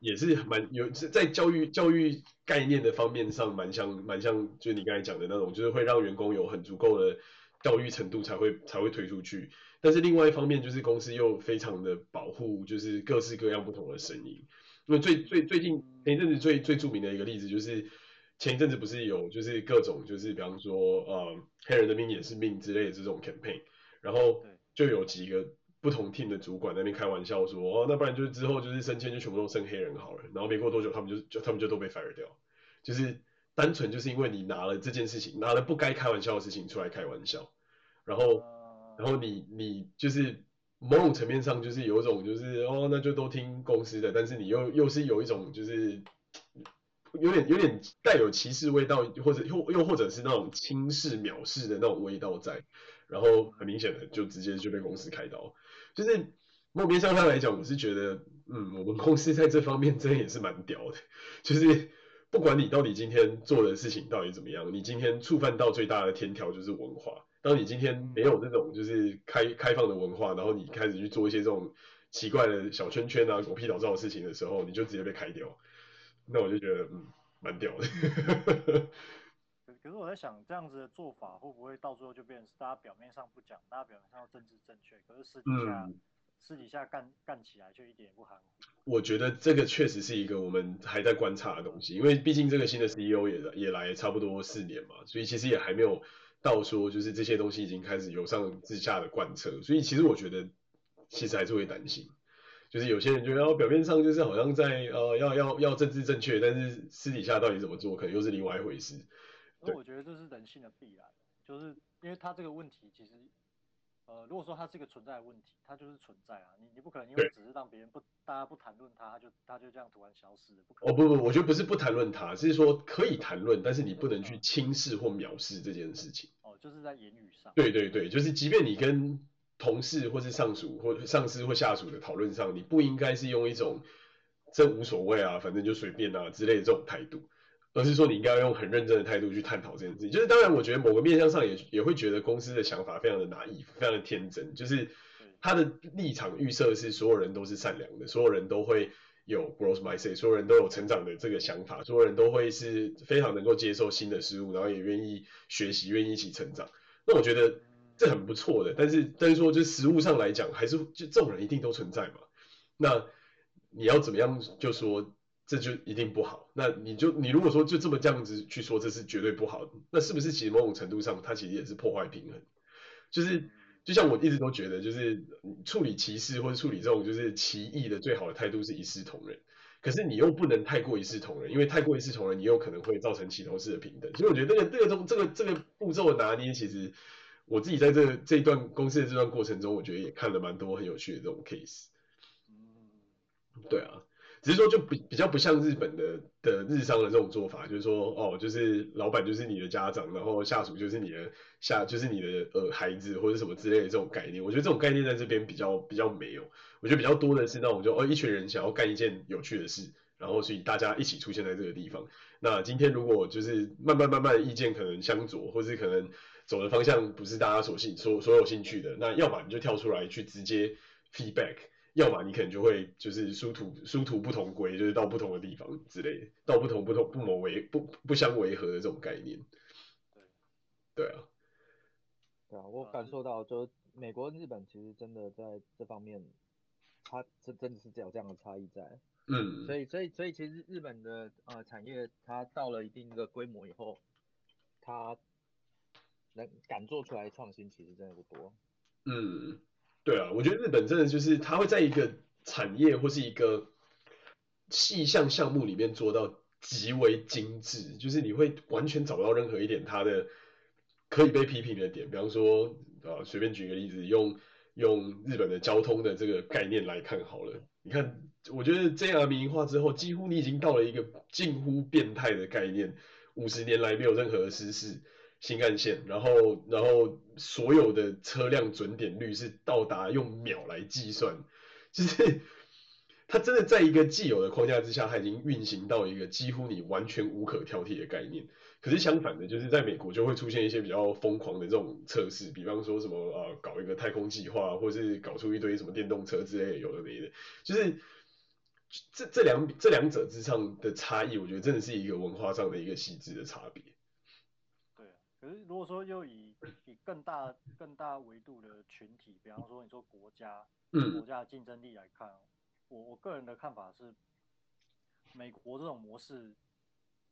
也是蛮有在教育教育概念的方面上蛮像蛮像，就是你刚才讲的那种，就是会让员工有很足够的教育程度才会才会推出去。但是另外一方面，就是公司又非常的保护，就是各式各样不同的声音。因为最最最近前一阵子最最著名的一个例子，就是前一阵子不是有就是各种就是比方说呃黑人的命也是命之类的这种 campaign，然后就有几个不同 team 的主管在那边开玩笑说，哦，那不然就是之后就是升迁就全部都升黑人好了，然后没过多久他们就就他们就都被 fire 掉，就是单纯就是因为你拿了这件事情，拿了不该开玩笑的事情出来开玩笑，然后。然后你你就是某种层面上就是有一种就是哦，那就都听公司的，但是你又又是有一种就是有点有点带有歧视味道，或者又又或者是那种轻视藐视的那种味道在，然后很明显的就直接就被公司开刀。就是某边向上来讲，我是觉得嗯，我们公司在这方面真的也是蛮屌的，就是不管你到底今天做的事情到底怎么样，你今天触犯到最大的天条就是文化。当你今天没有这种就是开开放的文化，然后你开始去做一些这种奇怪的小圈圈啊、狗屁倒灶的事情的时候，你就直接被开掉。那我就觉得嗯，蛮屌的。可是我在想，这样子的做法会不会到最后就变成大家表面上不讲，大家表面上政治正确，可是私底下、嗯、私底下干干起来就一点也不含糊。我觉得这个确实是一个我们还在观察的东西，因为毕竟这个新的 CEO 也也来差不多四年嘛，所以其实也还没有。到说就是这些东西已经开始由上至下的贯彻，所以其实我觉得其实还是会担心，就是有些人觉得哦，表面上就是好像在呃要要要政治正确，但是私底下到底怎么做，可能又是另外一回事。那我觉得这是人性的必然，就是因为他这个问题其实。呃，如果说它是一个存在的问题，它就是存在啊，你你不可能因为只是让别人不大家不谈论它，它就它就这样突然消失了，不可能。哦不不，我觉得不是不谈论它，是说可以谈论，但是你不能去轻视或藐视这件事情。哦，就是在言语上。对对对，就是即便你跟同事或是上属或上司或下属的讨论上，你不应该是用一种这无所谓啊，反正就随便啊之类的这种态度。而是说你应该要用很认真的态度去探讨这件事情，就是当然我觉得某个面向上也也会觉得公司的想法非常的 naive，非常的天真，就是他的立场预设是所有人都是善良的，所有人都会有 growth mindset，所有人都有成长的这个想法，所有人都会是非常能够接受新的事物，然后也愿意学习，愿意一起成长。那我觉得这很不错的，但是但是说就实务上来讲，还是就这种人一定都存在嘛。那你要怎么样就说？这就一定不好。那你就你如果说就这么这样子去说，这是绝对不好的，那是不是其实某种程度上，它其实也是破坏平衡？就是就像我一直都觉得，就是处理歧视或者处理这种就是歧义的最好的态度是一视同仁。可是你又不能太过一视同仁，因为太过一视同仁，你有可能会造成齐头式的平等。所以我觉得这个这个中这个这个步骤的拿捏，其实我自己在这这一段公司的这段过程中，我觉得也看了蛮多很有趣的这种 case。对啊。只是说就比比较不像日本的的日商的这种做法，就是说哦，就是老板就是你的家长，然后下属就是你的下就是你的呃孩子或者什么之类的这种概念。我觉得这种概念在这边比较比较没有，我觉得比较多的是那种就哦一群人想要干一件有趣的事，然后所以大家一起出现在这个地方。那今天如果就是慢慢慢慢意见可能相左，或是可能走的方向不是大家所兴所所有兴趣的，那要么你就跳出来去直接 feedback。要么你可能就会就是殊途殊途不同归，就是到不同的地方之类的，到不同不同不谋为不不相违和的这种概念。对，对啊，对啊，我感受到就美国、日本其实真的在这方面，它这真的是有这样的差异在。嗯。所以所以所以其实日本的呃产业，它到了一定的规模以后，它能敢做出来创新，其实真的不多。嗯。对啊，我觉得日本真的就是它会在一个产业或是一个细项项目里面做到极为精致，就是你会完全找不到任何一点它的可以被批评的点。比方说啊，随便举个例子，用用日本的交通的这个概念来看好了，你看，我觉得 JR 民营化之后，几乎你已经到了一个近乎变态的概念。五十年来没有任何的失事新干线，然后然后所有的车辆准点率是到达用秒来计算，[LAUGHS] 就是它真的在一个既有的框架之下，它已经运行到一个几乎你完全无可挑剔的概念。可是相反的，就是在美国就会出现一些比较疯狂的这种测试，比方说什么呃搞一个太空计划，或是搞出一堆什么电动车之类的，有的没的，就是。这这两这两者之上的差异，我觉得真的是一个文化上的一个细致的差别。如果说又以以更大更大维度的群体，比方说你说国家，嗯，国家的竞争力来看，我我个人的看法是，美国这种模式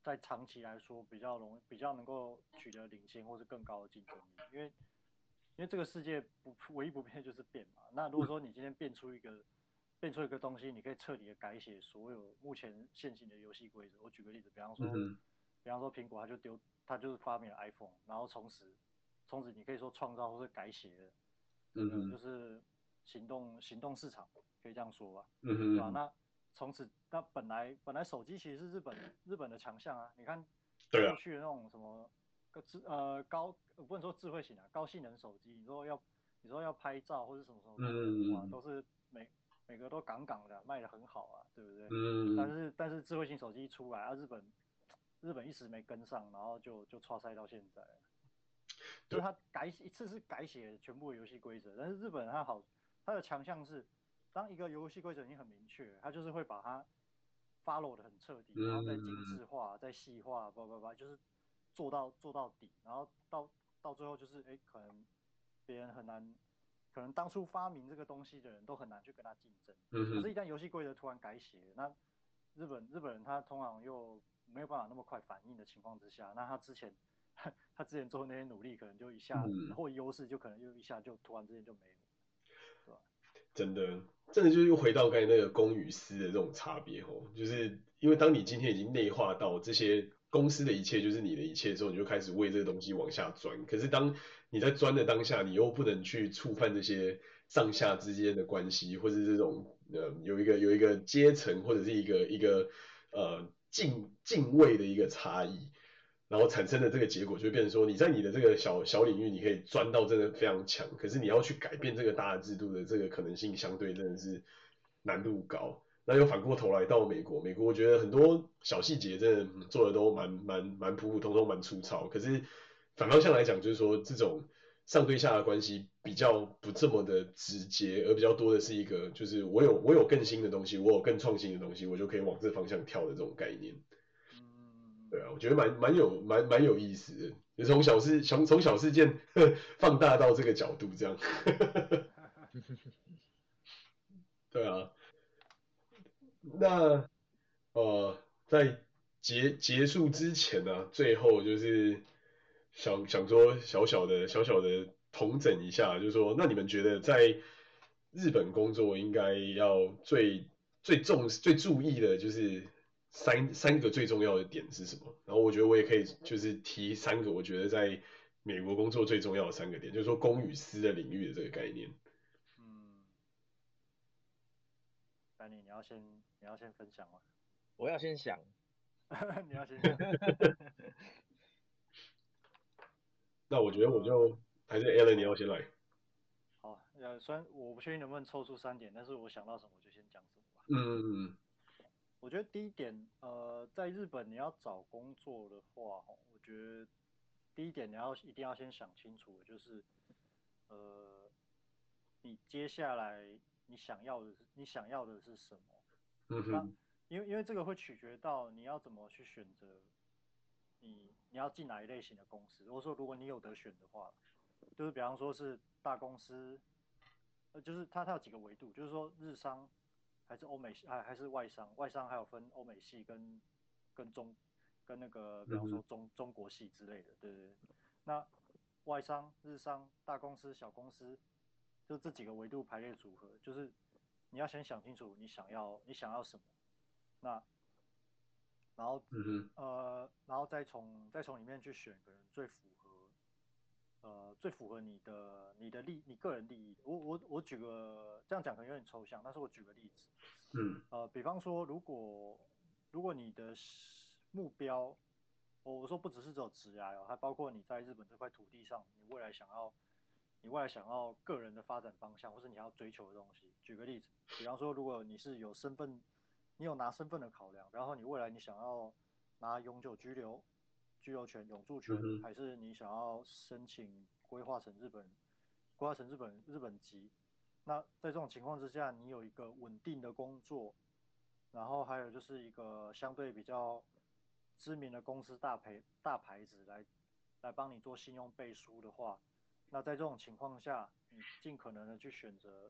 在长期来说比较容易比较能够取得领先或是更高的竞争力，因为因为这个世界不唯一不变就是变嘛。那如果说你今天变出一个。变出一个东西，你可以彻底的改写所有目前现行的游戏规则。我举个例子，比方说，嗯、比方说苹果，它就丢，它就是发明了 iPhone，然后从此，从此你可以说创造或是改写的，嗯，就是行动行动市场，可以这样说吧，嗯哼，对吧？那从此，那本来本来手机其实是日本日本的强项啊，你看过去的那种什么个智呃高，不能说智慧型啊，高性能手机，你说要你说要拍照或者什么什么，嗯哇，都是每。每个都杠杠的，卖的很好啊，对不对？嗯。但是但是智慧型手机一出来啊，日本日本一时没跟上，然后就就差赛到现在。就他改一次是改写全部的游戏规则，但是日本他好，他的强项是，当一个游戏规则已经很明确，他就是会把它 follow 得很彻底，然后再精致化、再细化，叭叭叭，就是做到做到底，然后到到最后就是哎，可能别人很难。可能当初发明这个东西的人都很难去跟他竞争，嗯、可是，一旦游戏规则突然改写，那日本日本人他通常又没有办法那么快反应的情况之下，[LAUGHS] 那他之前 [LAUGHS] 他之前做的那些努力，可能就一下，嗯、或优势就可能又一下就突然之间就没了，对吧？真的，真的就是又回到刚才那个公与私的这种差别哦，就是因为当你今天已经内化到这些公司的一切就是你的一切之后，你就开始为这个东西往下钻，可是当你在钻的当下，你又不能去触犯这些上下之间的关系，或者是这种呃有一个有一个阶层或者是一个一个呃敬敬畏的一个差异，然后产生的这个结果就变成说，你在你的这个小小领域你可以钻到真的非常强，可是你要去改变这个大的制度的这个可能性相对真的是难度高。那又反过头来到美国，美国我觉得很多小细节真的做的都蛮蛮蛮普普通通蛮粗糙，可是。反方向来讲，就是说这种上对下的关系比较不这么的直接，而比较多的是一个，就是我有我有更新的东西，我有更创新的东西，我就可以往这方向跳的这种概念。嗯，对啊，我觉得蛮蛮有蛮蛮有意思的，就从小事从从小事件放大到这个角度这样。[LAUGHS] 对啊，那呃在结结束之前呢、啊，最后就是。想想说小小的小小的统整一下，就是说，那你们觉得在日本工作应该要最最重最注意的就是三三个最重要的点是什么？然后我觉得我也可以就是提三个我觉得在美国工作最重要的三个点，就是说公与私的领域的这个概念。嗯，丹尼，你要先你要先分享吗？我要先想，[LAUGHS] 你要先想。[LAUGHS] [LAUGHS] 那我觉得我就还是 Alan，你要先来。好，呃，虽然我不确定能不能抽出三点，但是我想到什么我就先讲什么吧。嗯嗯嗯。我觉得第一点，呃，在日本你要找工作的话，我觉得第一点你要一定要先想清楚，就是，呃，你接下来你想要的是你想要的是什么？嗯哼。因为因为这个会取决到你要怎么去选择。你你要进哪一类型的公司？如果说，如果你有得选的话，就是比方说是大公司，呃，就是它它有几个维度，就是说日商还是欧美系，还还是外商，外商还有分欧美系跟跟中跟那个比方说中中国系之类的，对对对。那外商、日商、大公司、小公司，就这几个维度排列组合，就是你要先想清楚你想要你想要什么，那。然后，呃，然后再从再从里面去选可能最符合，呃最符合你的你的利你个人利益。我我我举个这样讲可能有点抽象，但是我举个例子，嗯，呃，比方说如果如果你的目标，我我说不只是只有职涯哦，还包括你在日本这块土地上，你未来想要你未来想要个人的发展方向，或是你要追求的东西。举个例子，比方说如果你是有身份。你有拿身份的考量，然后你未来你想要拿永久居留、居留权、永住权，嗯、还是你想要申请规划成日本、规划成日本日本籍？那在这种情况之下，你有一个稳定的工作，然后还有就是一个相对比较知名的公司大牌大牌子来来帮你做信用背书的话，那在这种情况下，你尽可能的去选择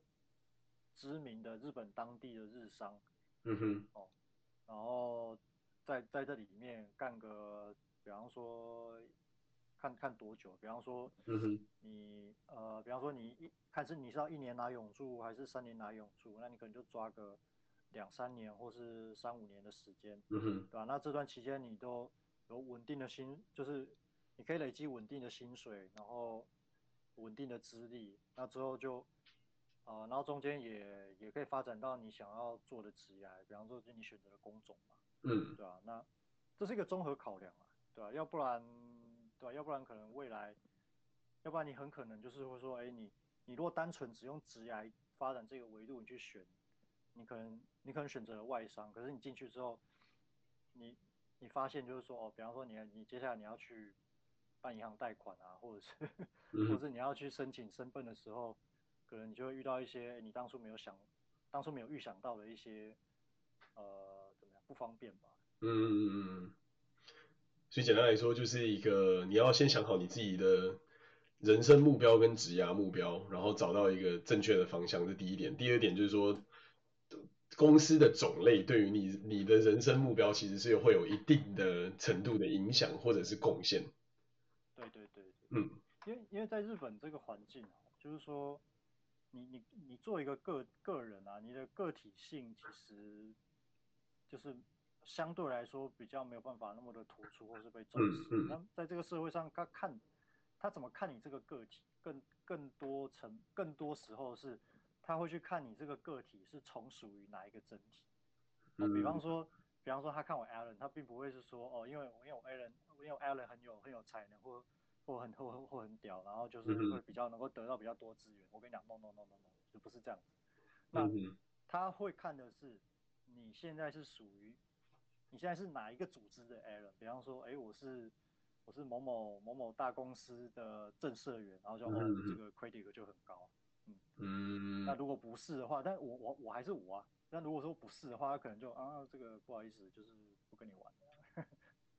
知名的日本当地的日商。嗯哼，哦，然后在在这里面干个，比方说，看看多久，比方说，嗯哼，你呃，比方说你一看是你是要一年拿永住还是三年拿永住，那你可能就抓个两三年或是三五年的时间，嗯哼，对吧？那这段期间你都有稳定的薪，就是你可以累积稳定的薪水，然后稳定的资历，那之后就。啊、呃，然后中间也也可以发展到你想要做的职业，比方说就你选择的工种嘛，嗯，对吧、啊？那这是一个综合考量啊，对吧、啊？要不然，对吧、啊？要不然可能未来，要不然你很可能就是会说，哎，你你如果单纯只用职业发展这个维度你去选，你可能你可能选择了外商，可是你进去之后，你你发现就是说，哦，比方说你你接下来你要去办银行贷款啊，或者是，嗯、或者你要去申请身份的时候。可能你就会遇到一些你当初没有想、当初没有预想到的一些，呃，怎么样不方便吧？嗯嗯嗯嗯。所以简单来说，就是一个你要先想好你自己的人生目标跟职涯目标，然后找到一个正确的方向，这第一点。第二点就是说，公司的种类对于你你的人生目标其实是会有一定的程度的影响或者是贡献。对对对对。嗯。因为因为在日本这个环境，就是说。你你你做一个个个人啊，你的个体性其实就是相对来说比较没有办法那么的突出或是被重视。那、在这个社会上，他看他怎么看你这个个体，更更多层更多时候是他会去看你这个个体是从属于哪一个整体。那、比方说，比方说他看我 Allen，他并不会是说哦，因为因为我 Allen，因为我 Allen 很有很有才能或。或很或或很屌，然后就是会比较能够得到比较多资源。嗯、我跟你讲，no no no no no，就不是这样子。那、嗯、他会看的是你现在是属于你现在是哪一个组织的 Allen？比方说，哎、欸，我是我是某某某某大公司的正社员，然后就、嗯、哦这个 credit 就很高。嗯嗯。那如果不是的话，但我我我还是我啊。那如果说不是的话，他可能就啊这个不好意思，就是不跟你玩。[LAUGHS]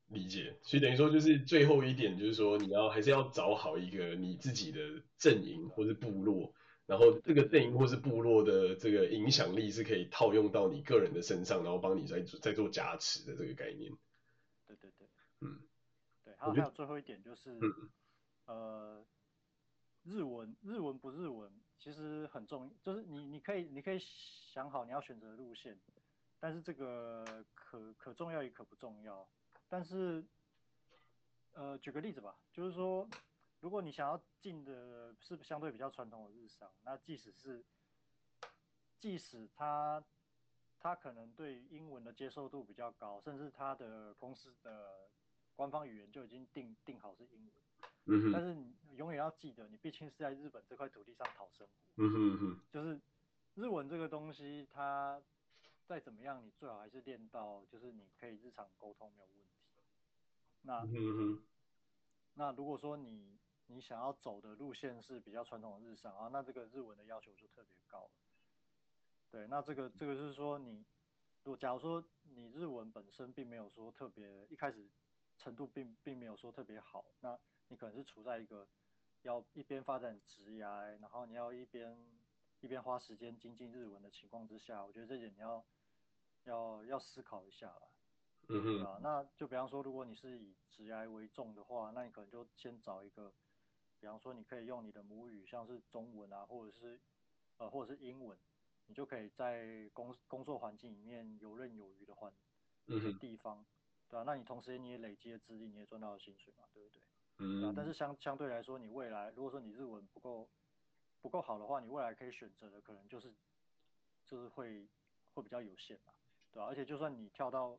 理解，所以等于说就是最后一点，就是说你要还是要找好一个你自己的阵营或者部落，然后这个阵营或是部落的这个影响力是可以套用到你个人的身上，然后帮你在做在做加持的这个概念。对对对，嗯，对，还有还有最后一点就是，嗯、呃，日文日文不日文其实很重要，就是你你可以你可以想好你要选择的路线，但是这个可可重要也可不重要。但是，呃，举个例子吧，就是说，如果你想要进的是相对比较传统的日商，那即使是，即使他，他可能对英文的接受度比较高，甚至他的公司的官方语言就已经定定好是英文，嗯哼，但是你永远要记得，你毕竟是在日本这块土地上讨生活，嗯哼嗯哼，就是日文这个东西，它再怎么样，你最好还是练到，就是你可以日常沟通没有问题。那，嗯哼，那如果说你你想要走的路线是比较传统的日商啊，那这个日文的要求就特别高。对，那这个这个就是说你，如果假如说你日文本身并没有说特别，一开始程度并并没有说特别好，那你可能是处在一个要一边发展职涯，然后你要一边一边花时间精进日文的情况之下，我觉得这点你要要要思考一下了。嗯哼，啊，那就比方说，如果你是以职涯为重的话，那你可能就先找一个，比方说你可以用你的母语，像是中文啊，或者是呃，或者是英文，你就可以在工工作环境里面游刃有余的环一些地方，对啊，那你同时你也累积了资历，你也赚到了薪水嘛，对不对？嗯、啊，但是相相对来说，你未来如果说你日文不够不够好的话，你未来可以选择的可能就是就是会会比较有限嘛，对吧、啊？而且就算你跳到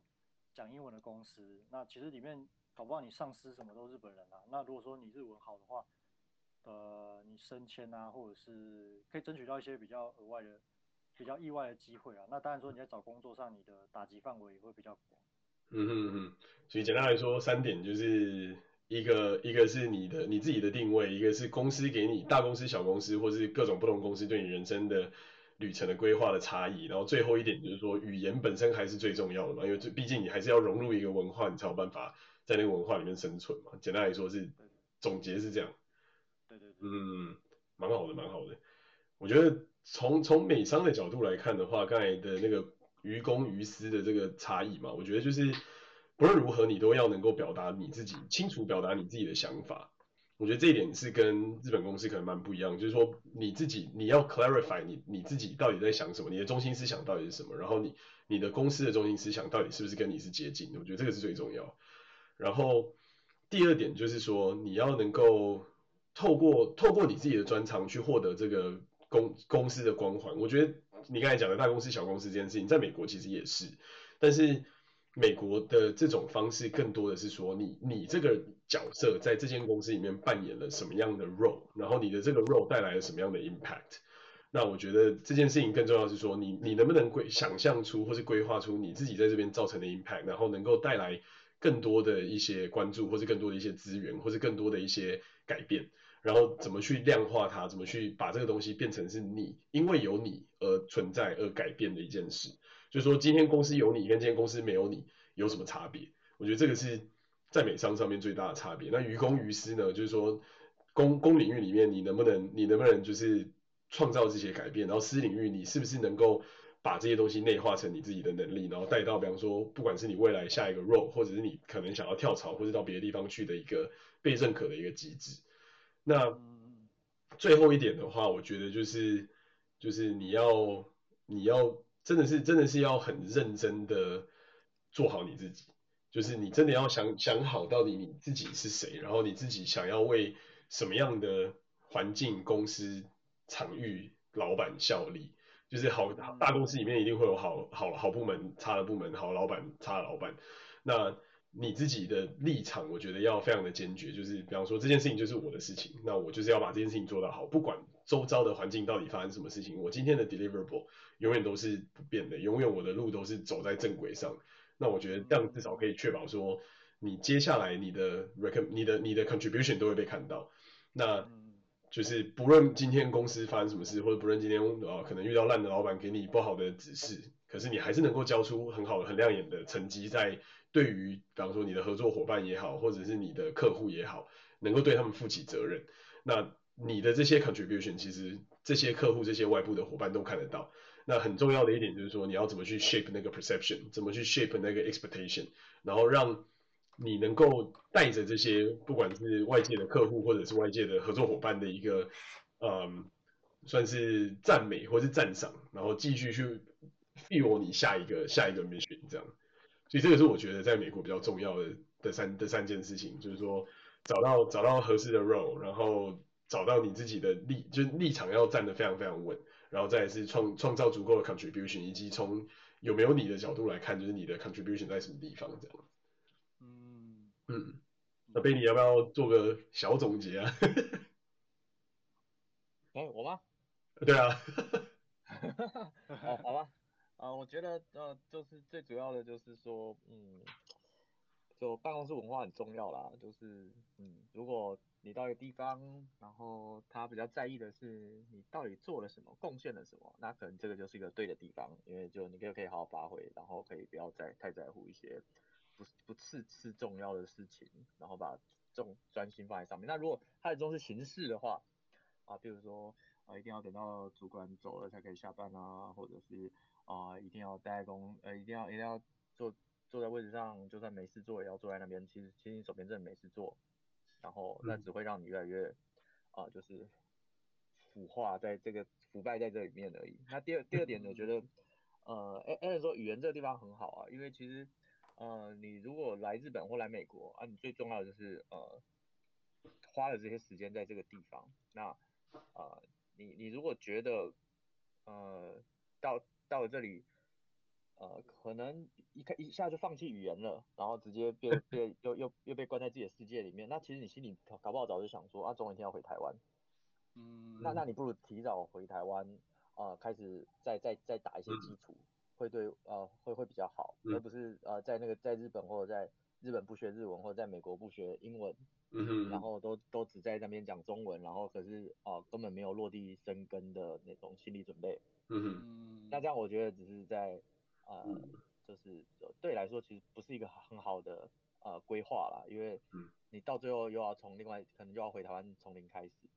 讲英文的公司，那其实里面搞不好你上司什么都是日本人啊。那如果说你日文好的话，呃，你升迁啊，或者是可以争取到一些比较额外的、比较意外的机会啊。那当然说你在找工作上，你的打击范围也会比较广。嗯哼哼，所以简单来说，三点就是一个一个是你的你自己的定位，一个是公司给你大公司、小公司，或是各种不同公司对你人生的旅程的规划的差异。然后最后一点就是说，语言本身还是最重要的嘛，因为这毕竟你还是要融入一个文化，你才有办法在那个文化里面生存嘛。简单来说是总结是这样。对对。嗯，蛮好的，蛮好的。我觉得从从美商的角度来看的话，刚才的那个。于公于私的这个差异嘛，我觉得就是不论如何，你都要能够表达你自己，清楚表达你自己的想法。我觉得这一点是跟日本公司可能蛮不一样，就是说你自己你要 clarify 你你自己到底在想什么，你的中心思想到底是什么，然后你你的公司的中心思想到底是不是跟你是接近的，我觉得这个是最重要。然后第二点就是说你要能够透过透过你自己的专长去获得这个公公司的光环，我觉得。你刚才讲的大公司、小公司这件事情，在美国其实也是，但是美国的这种方式更多的是说你，你这个角色在这间公司里面扮演了什么样的 role，然后你的这个 role 带来了什么样的 impact。那我觉得这件事情更重要是说，你你能不能规想象出或是规划出你自己在这边造成的 impact，然后能够带来更多的一些关注，或是更多的一些资源，或是更多的一些改变。然后怎么去量化它？怎么去把这个东西变成是你因为有你而存在而改变的一件事？就是说，今天公司有你跟今天公司没有你有什么差别？我觉得这个是在美商上面最大的差别。那于公于私呢？就是说公公领域里面你能不能你能不能就是创造这些改变？然后私领域你是不是能够把这些东西内化成你自己的能力？然后带到比方说不管是你未来下一个 role，或者是你可能想要跳槽或者到别的地方去的一个被认可的一个机制。那最后一点的话，我觉得就是就是你要你要真的是真的是要很认真的做好你自己，就是你真的要想想好到底你自己是谁，然后你自己想要为什么样的环境、公司、场域、老板效力，就是好大公司里面一定会有好好好部门、差的部门，好老板、差的老板，那。你自己的立场，我觉得要非常的坚决，就是比方说这件事情就是我的事情，那我就是要把这件事情做到好，不管周遭的环境到底发生什么事情，我今天的 deliverable 永远都是不变的，永远我的路都是走在正轨上。那我觉得这样至少可以确保说，你接下来你的 recom 你的你的 contribution 都会被看到。那就是不论今天公司发生什么事，或者不论今天啊可能遇到烂的老板给你不好的指示，可是你还是能够交出很好的很亮眼的成绩在。对于，比方说你的合作伙伴也好，或者是你的客户也好，能够对他们负起责任，那你的这些 contribution，其实这些客户、这些外部的伙伴都看得到。那很重要的一点就是说，你要怎么去 shape 那个 perception，怎么去 shape 那个 expectation，然后让你能够带着这些，不管是外界的客户或者是外界的合作伙伴的一个，嗯，算是赞美或是赞赏，然后继续去 fuel 你下一个下一个 mission 这样。所以这个是我觉得在美国比较重要的的三的三件事情，就是说找到找到合适的 role，然后找到你自己的立就是立场要站得非常非常稳，然后再来是创创造足够的 contribution，以及从有没有你的角度来看，就是你的 contribution 在什么地方这样。嗯嗯，那贝尼要不要做个小总结啊？哎、欸，我吗？对啊。[LAUGHS] 哦，好吧。啊、我觉得呃，就是最主要的就是说，嗯，就办公室文化很重要啦。就是，嗯，如果你到一个地方，然后他比较在意的是你到底做了什么，贡献了什么，那可能这个就是一个对的地方，因为就你可以可以好好发挥，然后可以不要再太在乎一些不不次次重要的事情，然后把重专心放在上面。那如果他的重视形式的话，啊，比如说啊，一定要等到主管走了才可以下班啊，或者是。啊、呃，一定要待在公，呃，一定要一定要坐坐在位置上，就算没事做也要坐在那边。其实其实你手边真的没事做，然后那只会让你越来越啊、呃，就是腐化在这个腐败在这里面而已。那第二第二点呢，我觉得，呃，艾艾伦，说语言这个地方很好啊，因为其实呃，你如果来日本或来美国啊，你最重要的就是呃，花了这些时间在这个地方，那呃，你你如果觉得呃到到了这里，呃，可能一开一下就放弃语言了，然后直接变变又又又被关在自己的世界里面，那其实你心里搞不好早就想说啊，总有一天要回台湾，嗯，那那你不如提早回台湾啊，呃，开始再再再打一些基础，嗯，会对呃会会比较好，嗯，而不是呃在那个在日本或者在日本不学日文或者在美国不学英文，嗯哼，然后都都只在那边讲中文，然后可是啊，呃，根本没有落地生根的那种心理准备，嗯哼，那这样我觉得只是在。呃，就是对来说，其实不是一个很好的呃规划啦，因为你到最后又要从另外可能又要回台湾从零开始，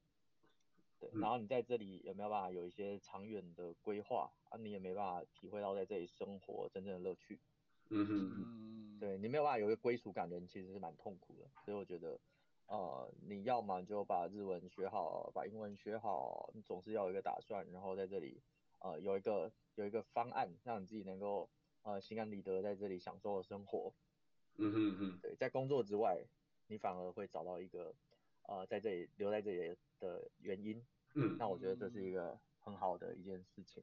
对，然后你在这里有没有办法有一些长远的规划？啊？你也没办法体会到在这里生活真正的乐趣，嗯哼，对，你没有办法有一个归属感的人其实是蛮痛苦的，所以我觉得呃，你要么就把日文学好，把英文学好，你总是要有一个打算，然后在这里呃有一个。有一个方案，让你自己能够呃心安理得在这里享受生活。嗯哼哼，对，在工作之外，你反而会找到一个呃在这里留在这里的原因。嗯，那我觉得这是一个很好的一件事情。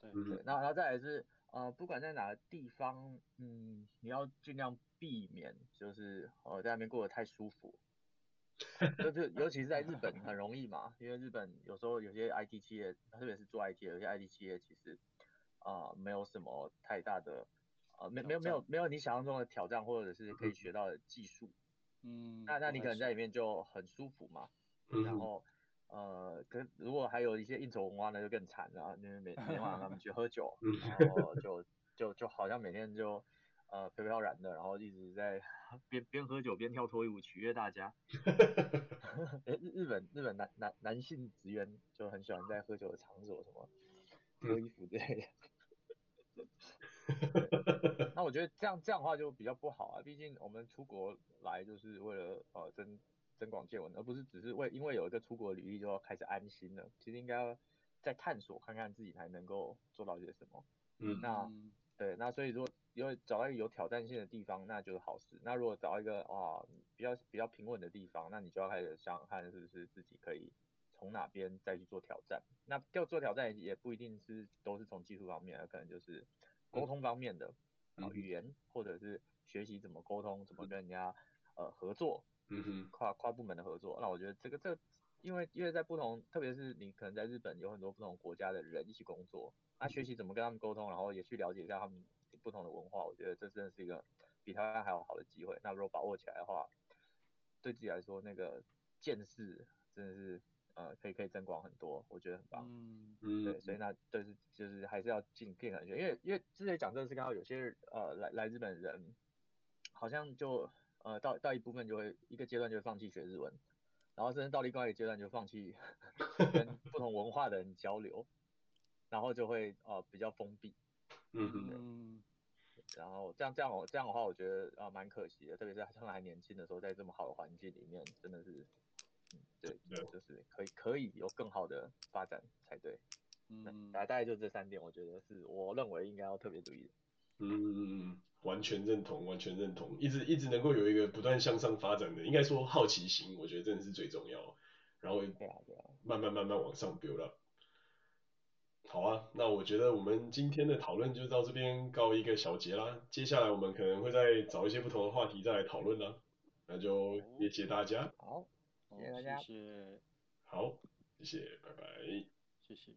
对对，那然后再来是呃不管在哪个地方，嗯，你要尽量避免就是呃在那边过得太舒服。[LAUGHS] 就是尤其是在日本很容易嘛，因为日本有时候有些 IT 企业，特别是做 IT 的，有些 IT 企业其实啊、呃、没有什么太大的呃没没有没有没有你想象中的挑战或者是可以学到的技术，嗯，那那你可能在里面就很舒服嘛，嗯、然后呃跟如果还有一些应酬文化那就更惨了，因为每每天晚上他们去喝酒，然后就就就好像每天就呃飘飘然的，然后一直在。[LAUGHS] 边边喝酒边跳脱衣舞取悦大家。[LAUGHS] 日日本日本男男男性职员就很喜欢在喝酒的场所什么脱衣服之类的。那我觉得这样这样的话就比较不好啊，毕竟我们出国来就是为了呃增增广见闻，而不是只是为因为有一个出国履历就要开始安心了。其实应该要再探索看看自己还能够做到些什么。嗯，那对，那所以说。因为找到一个有挑战性的地方，那就是好事。那如果找到一个啊比较比较平稳的地方，那你就要开始想想看，是不是自己可以从哪边再去做挑战。那要做挑战也不一定是都是从技术方面，而可能就是沟通方面的，嗯、啊语言或者是学习怎么沟通，怎么跟人家呃合作，嗯哼，跨跨部门的合作。那我觉得这个这个，因为因为在不同，特别是你可能在日本有很多不同国家的人一起工作，那学习怎么跟他们沟通，然后也去了解一下他们。不同的文化，我觉得这真的是一个比台湾还要好的机会。那如果把握起来的话，对自己来说，那个见识真的是呃可以可以增广很多，我觉得很棒。嗯嗯。对，所以那就是就是还是要尽尽可能学，因为因为之前讲这个是刚好有些呃来来日本人，好像就呃到到一部分就会一个阶段就会放弃学日文，然后甚至到另外一个阶段就放弃 [LAUGHS] 跟不同文化的人交流，然后就会呃比较封闭。嗯嗯。然后这样这样我这样的话，我觉得啊蛮可惜的，特别是他们还年轻的时候，在这么好的环境里面，真的是，嗯，对，就是可以可以有更好的发展才对。嗯，大大概就这三点，我觉得是我认为应该要特别注意的。嗯，完全认同，完全认同，一直一直能够有一个不断向上发展的，应该说好奇心，我觉得真的是最重要。然后对啊对啊，慢慢慢慢往上 build up。好啊，那我觉得我们今天的讨论就到这边告一个小结啦。接下来我们可能会再找一些不同的话题再来讨论啦。那就谢谢大家。好，谢谢大家。谢谢。好，谢谢，拜拜。谢谢。